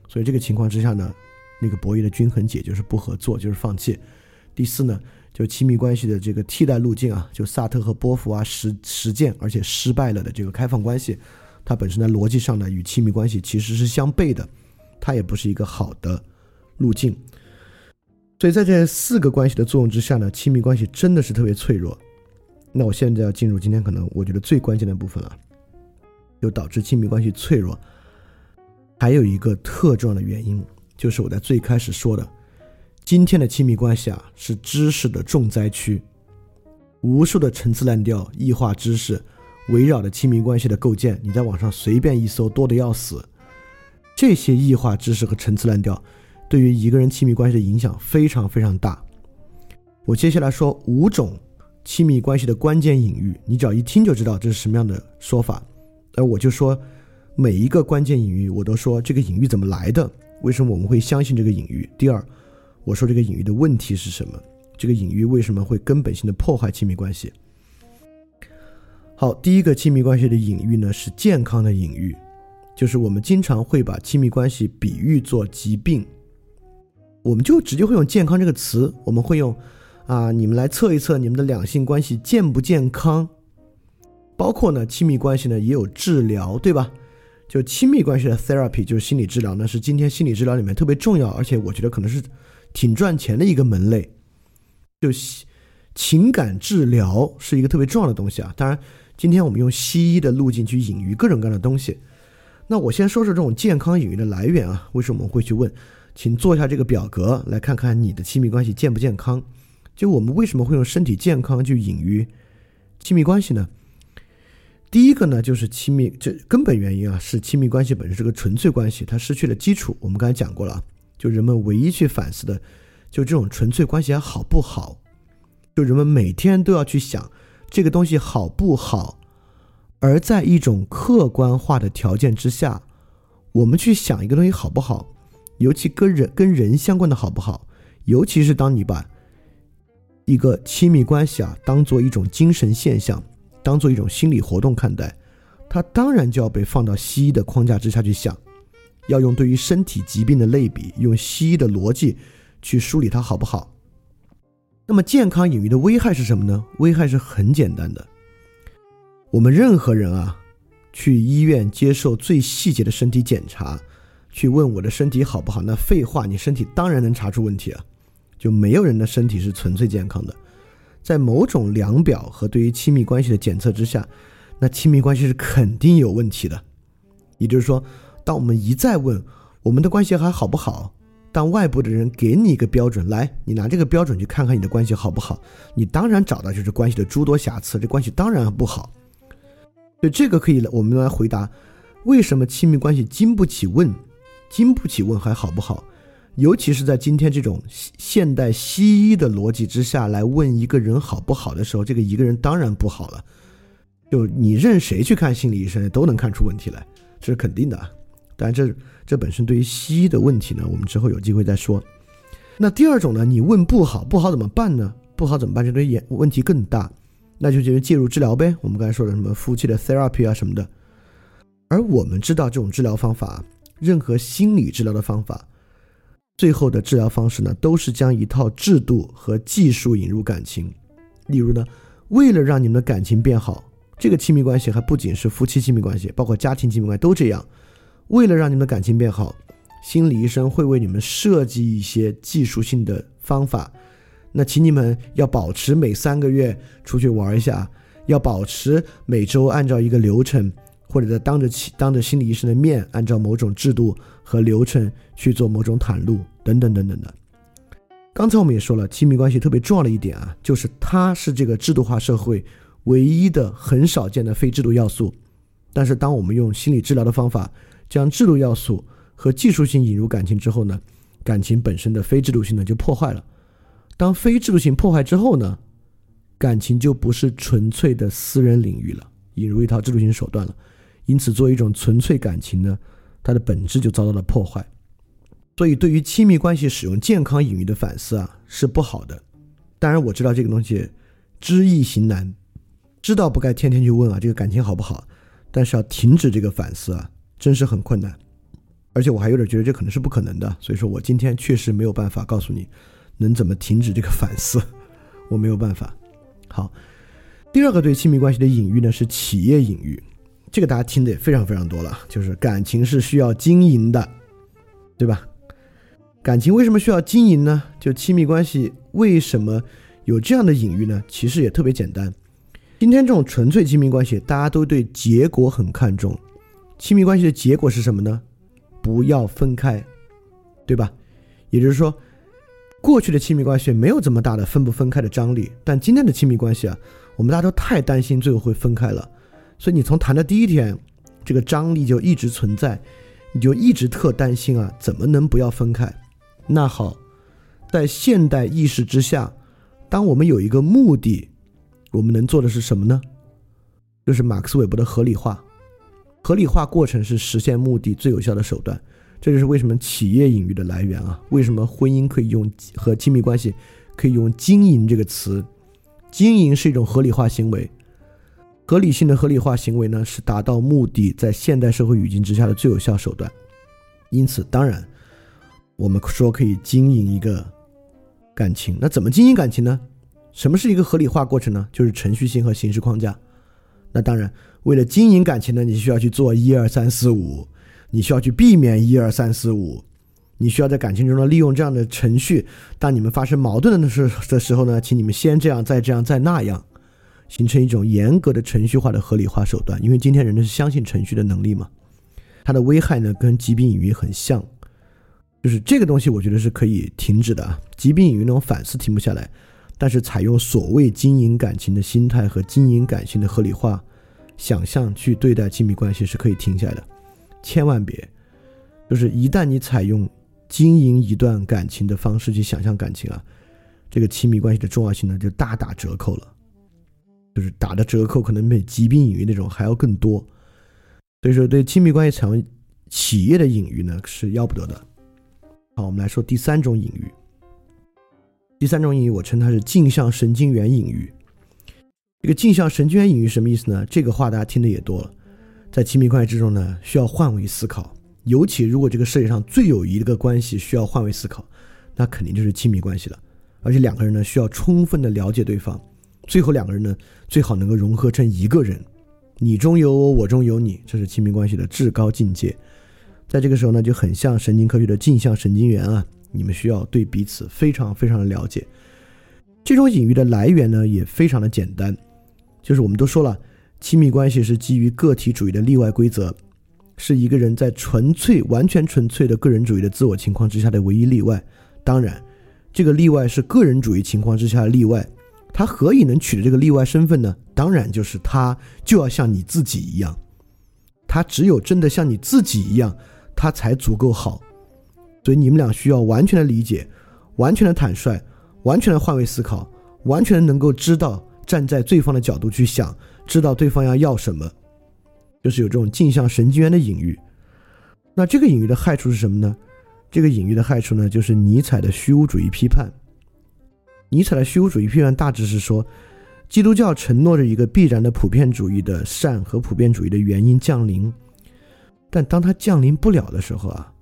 所以这个情况之下呢，那个博弈的均衡解就是不合作，就是放弃。第四呢，就亲密关系的这个替代路径啊，就萨特和波伏娃实实践而且失败了的这个开放关系，它本身在逻辑上呢与亲密关系其实是相悖的，它也不是一个好的路径。所以在这四个关系的作用之下呢，亲密关系真的是特别脆弱。那我现在要进入今天可能我觉得最关键的部分了，就导致亲密关系脆弱。还有一个特重要的原因，就是我在最开始说的，今天的亲密关系啊是知识的重灾区，无数的陈词滥调、异化知识围绕着亲密关系的构建，你在网上随便一搜，多的要死。这些异化知识和陈词滥调。对于一个人亲密关系的影响非常非常大。我接下来说五种亲密关系的关键隐喻，你只要一听就知道这是什么样的说法。而我就说每一个关键隐喻，我都说这个隐喻怎么来的，为什么我们会相信这个隐喻。第二，我说这个隐喻的问题是什么，这个隐喻为什么会根本性的破坏亲密关系。好，第一个亲密关系的隐喻呢是健康的隐喻，就是我们经常会把亲密关系比喻作疾病。我们就直接会用“健康”这个词，我们会用，啊，你们来测一测你们的两性关系健不健康，包括呢亲密关系呢也有治疗，对吧？就亲密关系的 therapy 就是心理治疗呢，是今天心理治疗里面特别重要，而且我觉得可能是挺赚钱的一个门类。就情感治疗是一个特别重要的东西啊。当然，今天我们用西医的路径去隐喻各种各样的东西。那我先说说这种健康隐喻的来源啊，为什么我们会去问？请做一下这个表格，来看看你的亲密关系健不健康。就我们为什么会用身体健康去隐喻亲密关系呢？第一个呢，就是亲密这根本原因啊，是亲密关系本身是个纯粹关系，它失去了基础。我们刚才讲过了，就人们唯一去反思的，就这种纯粹关系还好不好？就人们每天都要去想这个东西好不好，而在一种客观化的条件之下，我们去想一个东西好不好？尤其跟人跟人相关的好不好？尤其是当你把一个亲密关系啊当做一种精神现象，当做一种心理活动看待，它当然就要被放到西医的框架之下去想，要用对于身体疾病的类比，用西医的逻辑去梳理它好不好？那么健康隐喻的危害是什么呢？危害是很简单的，我们任何人啊，去医院接受最细节的身体检查。去问我的身体好不好？那废话，你身体当然能查出问题啊！就没有人的身体是纯粹健康的，在某种量表和对于亲密关系的检测之下，那亲密关系是肯定有问题的。也就是说，当我们一再问我们的关系还好不好，当外部的人给你一个标准，来，你拿这个标准去看看你的关系好不好，你当然找到就是关系的诸多瑕疵，这关系当然不好。所以这个可以我们来回答，为什么亲密关系经不起问？经不起问还好不好？尤其是在今天这种现代西医的逻辑之下来问一个人好不好的时候，这个一个人当然不好了。就你任谁去看心理医生都能看出问题来，这是肯定的。但，这这本身对于西医的问题呢，我们之后有机会再说。那第二种呢，你问不好，不好怎么办呢？不好怎么办？这对眼问题更大，那就就介入治疗呗。我们刚才说的什么夫妻的 therapy 啊什么的，而我们知道这种治疗方法。任何心理治疗的方法，最后的治疗方式呢，都是将一套制度和技术引入感情。例如呢，为了让你们的感情变好，这个亲密关系还不仅是夫妻亲密关系，包括家庭亲密关系都这样。为了让你们的感情变好，心理医生会为你们设计一些技术性的方法。那请你们要保持每三个月出去玩一下，要保持每周按照一个流程。或者在当着当着心理医生的面，按照某种制度和流程去做某种袒露，等等等等的。刚才我们也说了，亲密关系特别重要的一点啊，就是它是这个制度化社会唯一的很少见的非制度要素。但是，当我们用心理治疗的方法将制度要素和技术性引入感情之后呢，感情本身的非制度性呢就破坏了。当非制度性破坏之后呢，感情就不是纯粹的私人领域了，引入一套制度性手段了。因此，作为一种纯粹感情呢，它的本质就遭到了破坏。所以，对于亲密关系使用健康隐喻的反思啊，是不好的。当然，我知道这个东西知易行难，知道不该天天去问啊，这个感情好不好？但是要停止这个反思啊，真是很困难。而且我还有点觉得这可能是不可能的。所以说我今天确实没有办法告诉你能怎么停止这个反思，我没有办法。好，第二个对亲密关系的隐喻呢是企业隐喻，这个大家听的也非常非常多了，就是感情是需要经营的，对吧？感情为什么需要经营呢？就亲密关系为什么有这样的隐喻呢？其实也特别简单。今天这种纯粹亲密关系，大家都对结果很看重。亲密关系的结果是什么呢？不要分开，对吧？也就是说，过去的亲密关系没有这么大的分不分开的张力，但今天的亲密关系啊，我们大家都太担心最后会分开了，所以你从谈的第一天，这个张力就一直存在，你就一直特担心啊，怎么能不要分开？那好，在现代意识之下，当我们有一个目的，我们能做的是什么呢？就是马克思韦伯的合理化。合理化过程是实现目的最有效的手段。这就是为什么企业隐喻的来源啊？为什么婚姻可以用和亲密关系可以用“经营”这个词？经营是一种合理化行为，合理性的合理化行为呢，是达到目的在现代社会语境之下的最有效手段。因此，当然。我们说可以经营一个感情，那怎么经营感情呢？什么是一个合理化过程呢？就是程序性和形式框架。那当然，为了经营感情呢，你需要去做一二三四五，你需要去避免一二三四五，你需要在感情中呢利用这样的程序。当你们发生矛盾的时的时候呢，请你们先这样，再这样，再那样，形成一种严格的程序化的合理化手段。因为今天人呢是相信程序的能力嘛，它的危害呢跟疾病隐喻很像。就是这个东西，我觉得是可以停止的啊。疾病隐喻那种反思停不下来，但是采用所谓经营感情的心态和经营感情的合理化想象去对待亲密关系是可以停下来的。千万别，就是一旦你采用经营一段感情的方式去想象感情啊，这个亲密关系的重要性呢就大打折扣了，就是打的折扣可能比疾病隐喻那种还要更多。所以说，对亲密关系采用企业的隐喻呢是要不得的。好，我们来说第三种隐喻。第三种隐喻，我称它是镜像神经元隐喻。这个镜像神经元隐喻什么意思呢？这个话大家听的也多了。在亲密关系之中呢，需要换位思考。尤其如果这个世界上最有一个关系需要换位思考，那肯定就是亲密关系了。而且两个人呢，需要充分的了解对方。最后两个人呢，最好能够融合成一个人。你中有我，我中有你，这是亲密关系的至高境界。在这个时候呢，就很像神经科学的镜像神经元啊，你们需要对彼此非常非常的了解。这种隐喻的来源呢，也非常的简单，就是我们都说了，亲密关系是基于个体主义的例外规则，是一个人在纯粹、完全纯粹的个人主义的自我情况之下的唯一例外。当然，这个例外是个人主义情况之下的例外，他何以能取得这个例外身份呢？当然就是他就要像你自己一样，他只有真的像你自己一样。他才足够好，所以你们俩需要完全的理解，完全的坦率，完全的换位思考，完全能够知道站在对方的角度去想，知道对方要要什么，就是有这种镜像神经元的隐喻。那这个隐喻的害处是什么呢？这个隐喻的害处呢，就是尼采的虚无主义批判。尼采的虚无主义批判大致是说，基督教承诺着一个必然的普遍主义的善和普遍主义的原因降临。但当它降临不了的时候啊，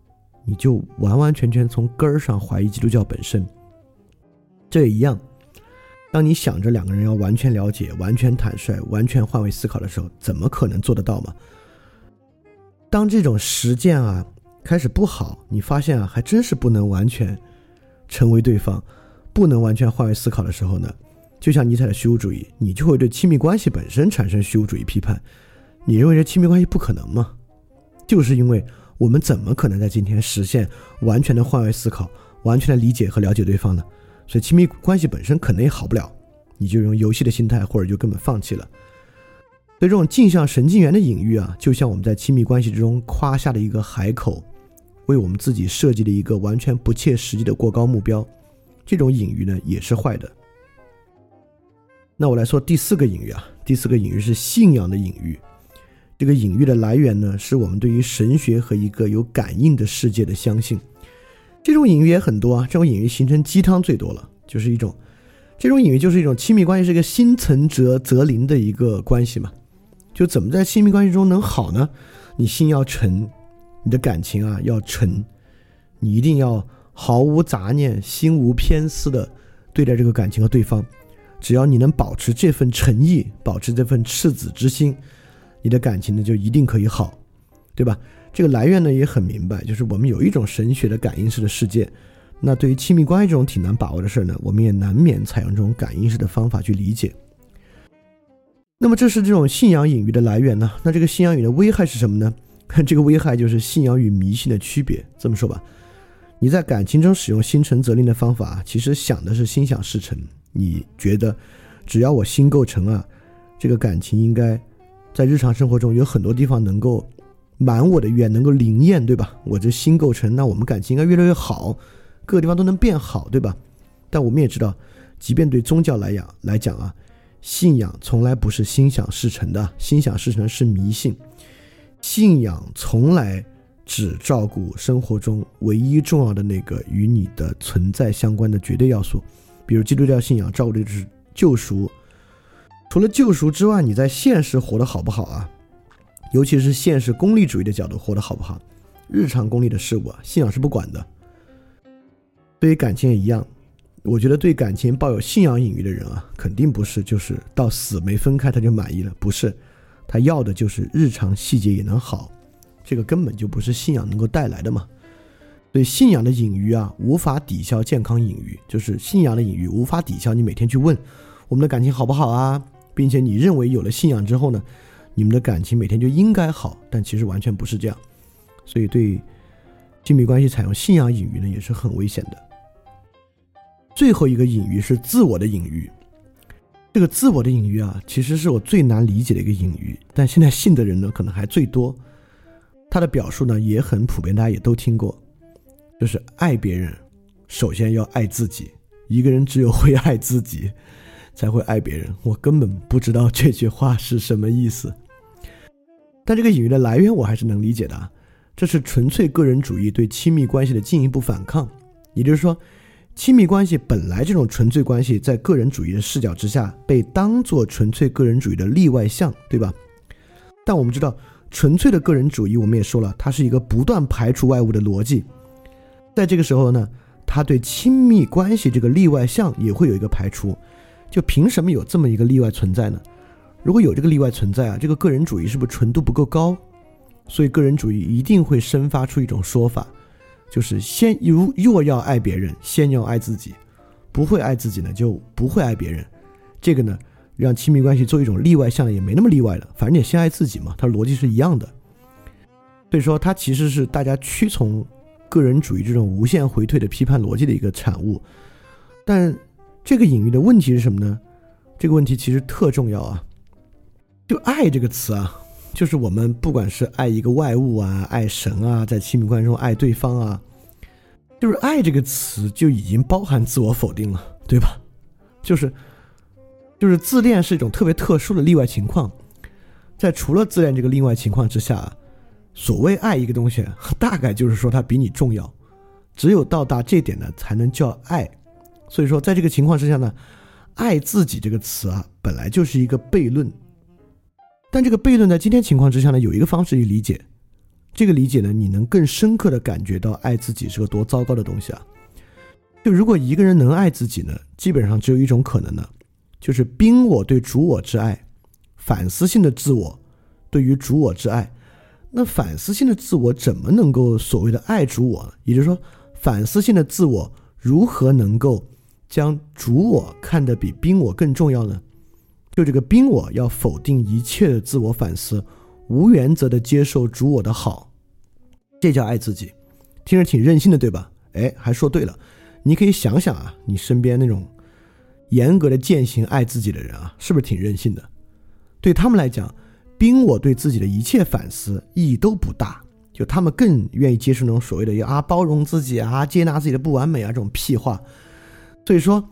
你就完完全全从根儿上怀疑基督教本身。这也一样，当你想着两个人要完全了解、完全坦率、完全换位思考的时候，怎么可能做得到嘛？当这种实践啊开始不好，你发现啊还真是不能完全成为对方，不能完全换位思考的时候呢，就像尼采的虚无主义，你就会对亲密关系本身产生虚无主义批判。你认为这亲密关系不可能吗？就是因为我们怎么可能在今天实现完全的换位思考、完全的理解和了解对方呢？所以亲密关系本身可能也好不了，你就用游戏的心态，或者就根本放弃了。所以这种镜像神经元的隐喻啊，就像我们在亲密关系之中夸下的一个海口，为我们自己设计了一个完全不切实际的过高目标，这种隐喻呢也是坏的。那我来说第四个隐喻啊，第四个隐喻是信仰的隐喻。这个隐喻的来源呢，是我们对于神学和一个有感应的世界的相信。这种隐喻也很多啊，这种隐喻形成鸡汤最多了，就是一种这种隐喻就是一种亲密关系是一个心诚则则灵的一个关系嘛。就怎么在亲密关系中能好呢？你心要诚，你的感情啊要诚，你一定要毫无杂念、心无偏私的对待这个感情和对方。只要你能保持这份诚意，保持这份赤子之心，你的感情呢就一定可以好，对吧？这个来源呢也很明白，就是我们有一种神学的感应式的世界。那对于亲密关系这种挺难把握的事儿呢，我们也难免采用这种感应式的方法去理解。那么这是这种信仰隐喻的来源呢？那这个信仰隐喻的危害是什么呢？这个危害就是信仰与迷信的区别。这么说吧，你在感情中使用心诚则灵的方法，其实想的是心想事成。你觉得，只要我心够诚啊，这个感情应该在日常生活中有很多地方能够满我的愿，能够灵验，对吧？我这心够诚，那我们感情应该越来越好，各个地方都能变好，对吧？但我们也知道，即便对宗教来讲来讲啊，信仰从来不是心想事成的，心想事成是迷信，信仰从来只照顾生活中唯一重要的那个与你的存在相关的绝对要素。比如基督教信仰照顾的就是救赎，除了救赎之外，你在现实活得好不好啊？尤其是现实功利主义的角度活得好不好？日常功利的事物啊，信仰是不管的。对于感情也一样，我觉得对感情抱有信仰隐喻的人啊，肯定不是就是到死没分开他就满意了，不是，他要的就是日常细节也能好，这个根本就不是信仰能够带来的嘛。对信仰的隐喻啊，无法抵消健康隐喻，就是信仰的隐喻无法抵消你每天去问我们的感情好不好啊，并且你认为有了信仰之后呢，你们的感情每天就应该好，但其实完全不是这样。所以对亲密关系采用信仰隐喻呢，也是很危险的。最后一个隐喻是自我的隐喻，这个自我的隐喻啊，其实是我最难理解的一个隐喻，但现在信的人呢，可能还最多。他的表述呢，也很普遍，大家也都听过。就是爱别人，首先要爱自己。一个人只有会爱自己，才会爱别人。我根本不知道这句话是什么意思，但这个隐喻的来源我还是能理解的。这是纯粹个人主义对亲密关系的进一步反抗。也就是说，亲密关系本来这种纯粹关系，在个人主义的视角之下，被当做纯粹个人主义的例外项，对吧？但我们知道，纯粹的个人主义，我们也说了，它是一个不断排除外物的逻辑。在这个时候呢，他对亲密关系这个例外项也会有一个排除，就凭什么有这么一个例外存在呢？如果有这个例外存在啊，这个个人主义是不是纯度不够高？所以个人主义一定会生发出一种说法，就是先如若要爱别人，先要爱自己，不会爱自己呢，就不会爱别人。这个呢，让亲密关系做一种例外项也没那么例外了，反正也先爱自己嘛，它逻辑是一样的。所以说，它其实是大家屈从。个人主义这种无限回退的批判逻辑的一个产物，但这个隐喻的问题是什么呢？这个问题其实特重要啊！就“爱”这个词啊，就是我们不管是爱一个外物啊，爱神啊，在亲密关系中爱对方啊，就是“爱”这个词就已经包含自我否定了，对吧？就是，就是自恋是一种特别特殊的例外情况，在除了自恋这个例外情况之下。所谓爱一个东西，大概就是说它比你重要，只有到达这点呢，才能叫爱。所以说，在这个情况之下呢，爱自己这个词啊，本来就是一个悖论。但这个悖论在今天情况之下呢，有一个方式去理解，这个理解呢，你能更深刻的感觉到爱自己是个多糟糕的东西啊。就如果一个人能爱自己呢，基本上只有一种可能呢，就是宾我对主我之爱，反思性的自我对于主我之爱。那反思性的自我怎么能够所谓的爱主我？也就是说，反思性的自我如何能够将主我看得比宾我更重要呢？就这个宾我要否定一切的自我反思，无原则的接受主我的好，这叫爱自己。听着挺任性的，对吧？哎，还说对了。你可以想想啊，你身边那种严格的践行爱自己的人啊，是不是挺任性的？对他们来讲。宾我对自己的一切反思意义都不大，就他们更愿意接受那种所谓的啊包容自己啊，接纳自己的不完美啊这种屁话。所以说，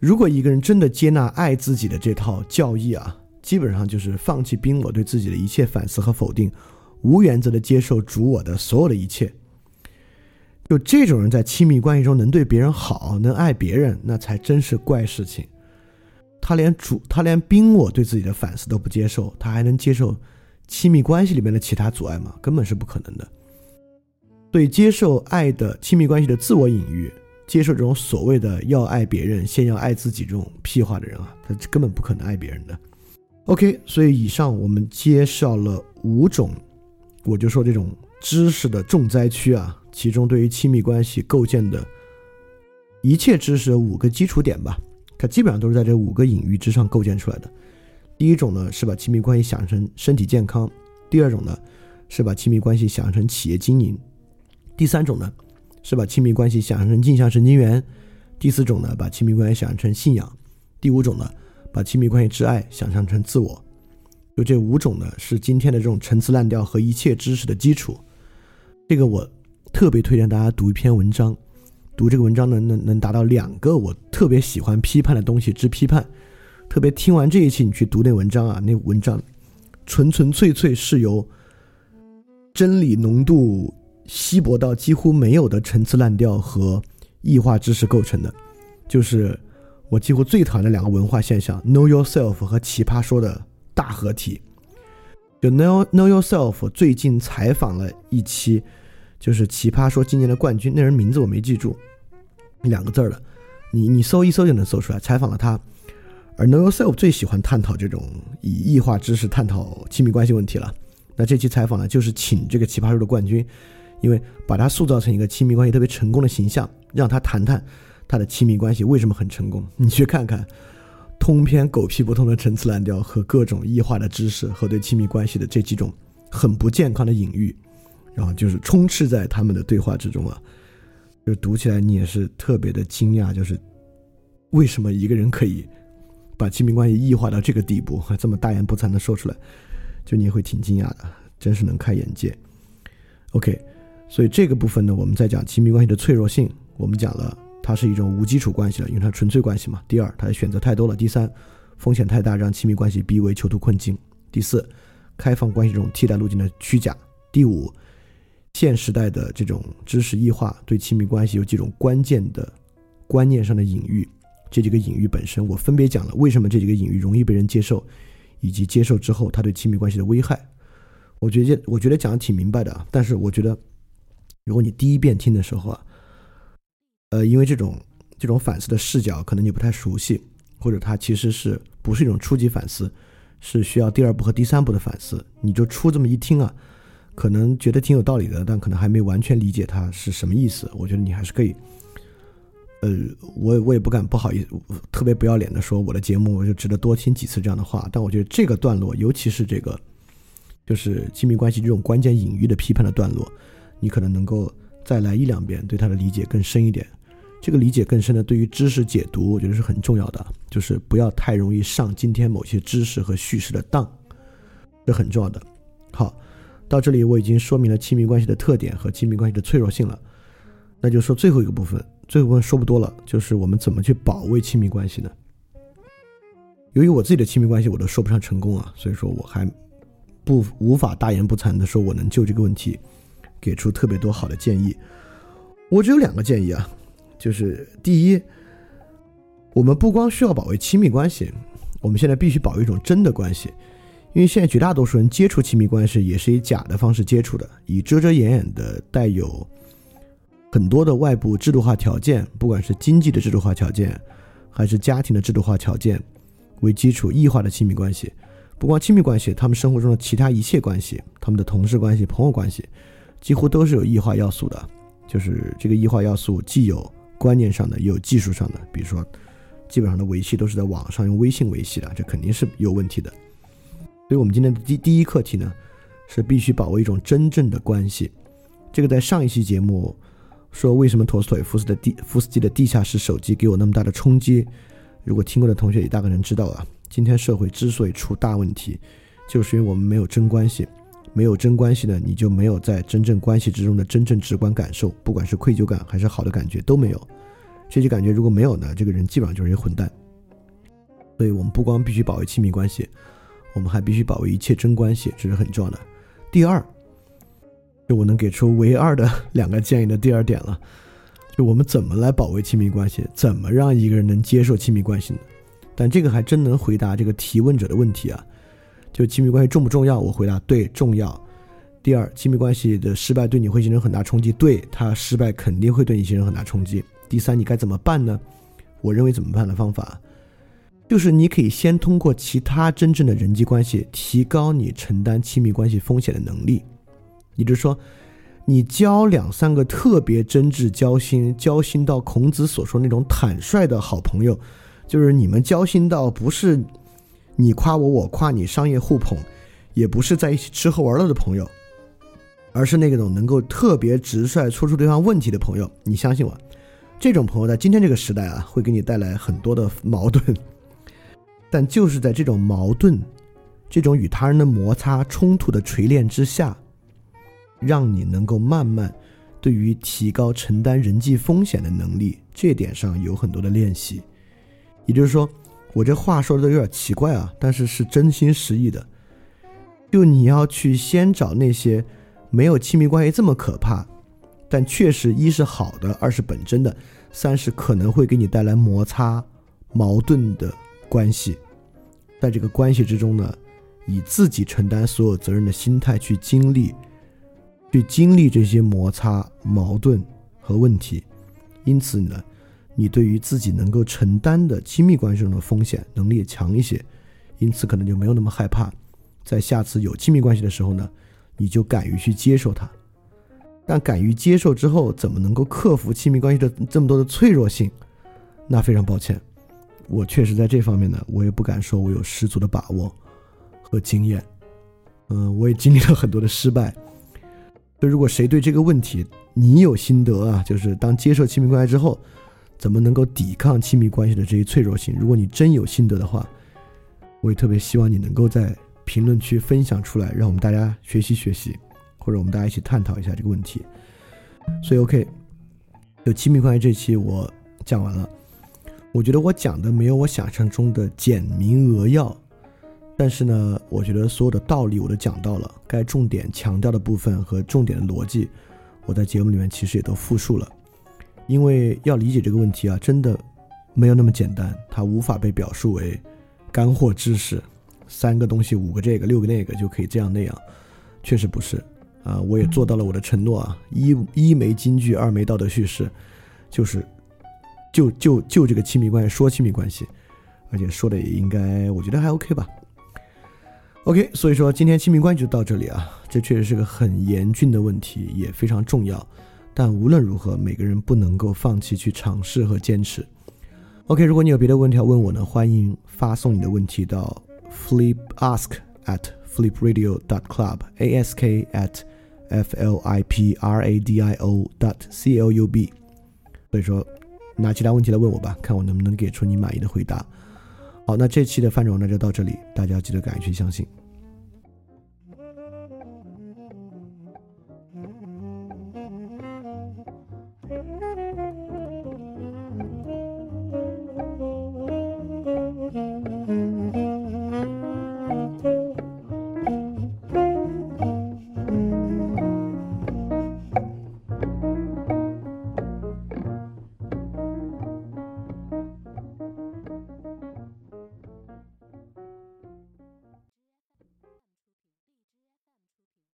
如果一个人真的接纳爱自己的这套教义啊，基本上就是放弃宾我对自己的一切反思和否定，无原则的接受主我的所有的一切。就这种人在亲密关系中能对别人好，能爱别人，那才真是怪事情。他连主，他连宾我对自己的反思都不接受，他还能接受亲密关系里面的其他阻碍吗？根本是不可能的。对接受爱的亲密关系的自我隐喻，接受这种所谓的要爱别人先要爱自己这种屁话的人啊，他根本不可能爱别人的。OK，所以以上我们介绍了五种，我就说这种知识的重灾区啊。其中对于亲密关系构建的一切知识的五个基础点吧，它基本上都是在这五个隐喻之上构建出来的。第一种呢是把亲密关系想成身体健康；第二种呢是把亲密关系想成企业经营；第三种呢是把亲密关系想象成镜像神经元；第四种呢把亲密关系想象成信仰；第五种呢把亲密关系之爱想象成自我。就这五种呢是今天的这种陈词滥调和一切知识的基础。这个我。特别推荐大家读一篇文章，读这个文章能能能达到两个我特别喜欢批判的东西之批判。特别听完这一期，你去读那文章啊，那文章纯纯粹粹是由真理浓度稀薄到几乎没有的陈词滥调和异化知识构成的，就是我几乎最讨厌的两个文化现象：know yourself 和奇葩说的大合体。就 know know yourself 最近采访了一期。就是奇葩说今年的冠军，那人名字我没记住，两个字儿的，你你搜一搜就能搜出来。采访了他，而 Know Yourself 最喜欢探讨这种以异化知识探讨亲密关系问题了。那这期采访呢，就是请这个奇葩说的冠军，因为把他塑造成一个亲密关系特别成功的形象，让他谈谈他的亲密关系为什么很成功。你去看看，通篇狗屁不通的陈词滥调和各种异化的知识和对亲密关系的这几种很不健康的隐喻。然后就是充斥在他们的对话之中啊，就读起来你也是特别的惊讶，就是为什么一个人可以把亲密关系异化到这个地步，还这么大言不惭的说出来，就你也会挺惊讶的，真是能开眼界。OK，所以这个部分呢，我们在讲亲密关系的脆弱性，我们讲了它是一种无基础关系了，因为它纯粹关系嘛。第二，它的选择太多了。第三，风险太大，让亲密关系逼为囚徒困境。第四，开放关系这种替代路径的虚假。第五。现时代的这种知识异化对亲密关系有几种关键的观念上的隐喻，这几个隐喻本身我分别讲了为什么这几个隐喻容易被人接受，以及接受之后它对亲密关系的危害。我觉得我觉得讲的挺明白的啊，但是我觉得如果你第一遍听的时候啊，呃，因为这种这种反思的视角可能你不太熟悉，或者它其实是不是一种初级反思，是需要第二步和第三步的反思，你就出这么一听啊。可能觉得挺有道理的，但可能还没完全理解它是什么意思。我觉得你还是可以，呃，我我也不敢不好意思，特别不要脸的说我的节目我就值得多听几次这样的话。但我觉得这个段落，尤其是这个，就是亲密关系这种关键隐喻的批判的段落，你可能能够再来一两遍，对它的理解更深一点。这个理解更深的，对于知识解读，我觉得是很重要的，就是不要太容易上今天某些知识和叙事的当，这很重要的。好。到这里，我已经说明了亲密关系的特点和亲密关系的脆弱性了。那就说最后一个部分，最后部分说不多了，就是我们怎么去保卫亲密关系呢？由于我自己的亲密关系我都说不上成功啊，所以说我还不无法大言不惭的说我能救这个问题给出特别多好的建议。我只有两个建议啊，就是第一，我们不光需要保卫亲密关系，我们现在必须保卫一种真的关系。因为现在绝大多数人接触亲密关系也是以假的方式接触的，以遮遮掩掩的、带有很多的外部制度化条件，不管是经济的制度化条件，还是家庭的制度化条件为基础异化的亲密关系。不光亲密关系，他们生活中的其他一切关系，他们的同事关系、朋友关系，几乎都是有异化要素的。就是这个异化要素既有观念上的，也有技术上的。比如说，基本上的维系都是在网上用微信维系的，这肯定是有问题的。所以我们今天的第第一课题呢，是必须把握一种真正的关系。这个在上一期节目说为什么陀思妥耶夫斯的地夫斯基的地下室手机给我那么大的冲击，如果听过的同学也大概能知道啊。今天社会之所以出大问题，就是因为我们没有真关系。没有真关系呢，你就没有在真正关系之中的真正直观感受，不管是愧疚感还是好的感觉都没有。这些感觉如果没有呢，这个人基本上就是一混蛋。所以我们不光必须保卫亲密关系，我们还必须保卫一切真关系，这是很重要的。第二，就我能给出唯二的两个建议的第二点了，就我们怎么来保卫亲密关系，怎么让一个人能接受亲密关系呢？但这个还真能回答这个提问者的问题啊。就亲密关系重不重要？我回答对，重要。第二，亲密关系的失败对你会形成很大冲击，对他失败肯定会对你形成很大冲击。第三，你该怎么办呢？我认为怎么办的方法，就是你可以先通过其他真正的人际关系提高你承担亲密关系风险的能力。也就是说，你交两三个特别真挚、交心、交心到孔子所说那种坦率的好朋友，就是你们交心到不是。你夸我，我夸你，商业互捧，也不是在一起吃喝玩乐的朋友，而是那种能够特别直率说出对方问题的朋友。你相信我，这种朋友在今天这个时代啊，会给你带来很多的矛盾。但就是在这种矛盾、这种与他人的摩擦冲突的锤炼之下，让你能够慢慢对于提高承担人际风险的能力这点上有很多的练习。也就是说。我这话说的有点奇怪啊，但是是真心实意的。就你要去先找那些没有亲密关系这么可怕，但确实一是好的，二是本真的，三是可能会给你带来摩擦、矛盾的关系。在这个关系之中呢，以自己承担所有责任的心态去经历，去经历这些摩擦、矛盾和问题。因此呢。你对于自己能够承担的亲密关系中的风险能力也强一些，因此可能就没有那么害怕，在下次有亲密关系的时候呢，你就敢于去接受它。但敢于接受之后，怎么能够克服亲密关系的这么多的脆弱性？那非常抱歉，我确实在这方面呢，我也不敢说我有十足的把握和经验。嗯，我也经历了很多的失败。就如果谁对这个问题你有心得啊，就是当接受亲密关系之后。怎么能够抵抗亲密关系的这些脆弱性？如果你真有心得的话，我也特别希望你能够在评论区分享出来，让我们大家学习学习，或者我们大家一起探讨一下这个问题。所以，OK，就亲密关系这期我讲完了。我觉得我讲的没有我想象中的简明扼要，但是呢，我觉得所有的道理我都讲到了，该重点强调的部分和重点的逻辑，我在节目里面其实也都复述了。因为要理解这个问题啊，真的没有那么简单，它无法被表述为干货知识，三个东西，五个这个，六个那个就可以这样那样，确实不是啊。我也做到了我的承诺啊，一一没金句，二没道德叙事，就是就就就这个亲密关系说亲密关系，而且说的也应该，我觉得还 OK 吧。OK，所以说今天亲密关系就到这里啊，这确实是个很严峻的问题，也非常重要。但无论如何，每个人不能够放弃去尝试和坚持。OK，如果你有别的问题要问我呢，欢迎发送你的问题到 flip ask at flipradio dot club，ask at f l i p r a d i o dot c l u b。所以说，拿其他问题来问我吧，看我能不能给出你满意的回答。好，那这期的范总呢就到这里，大家记得敢于去相信。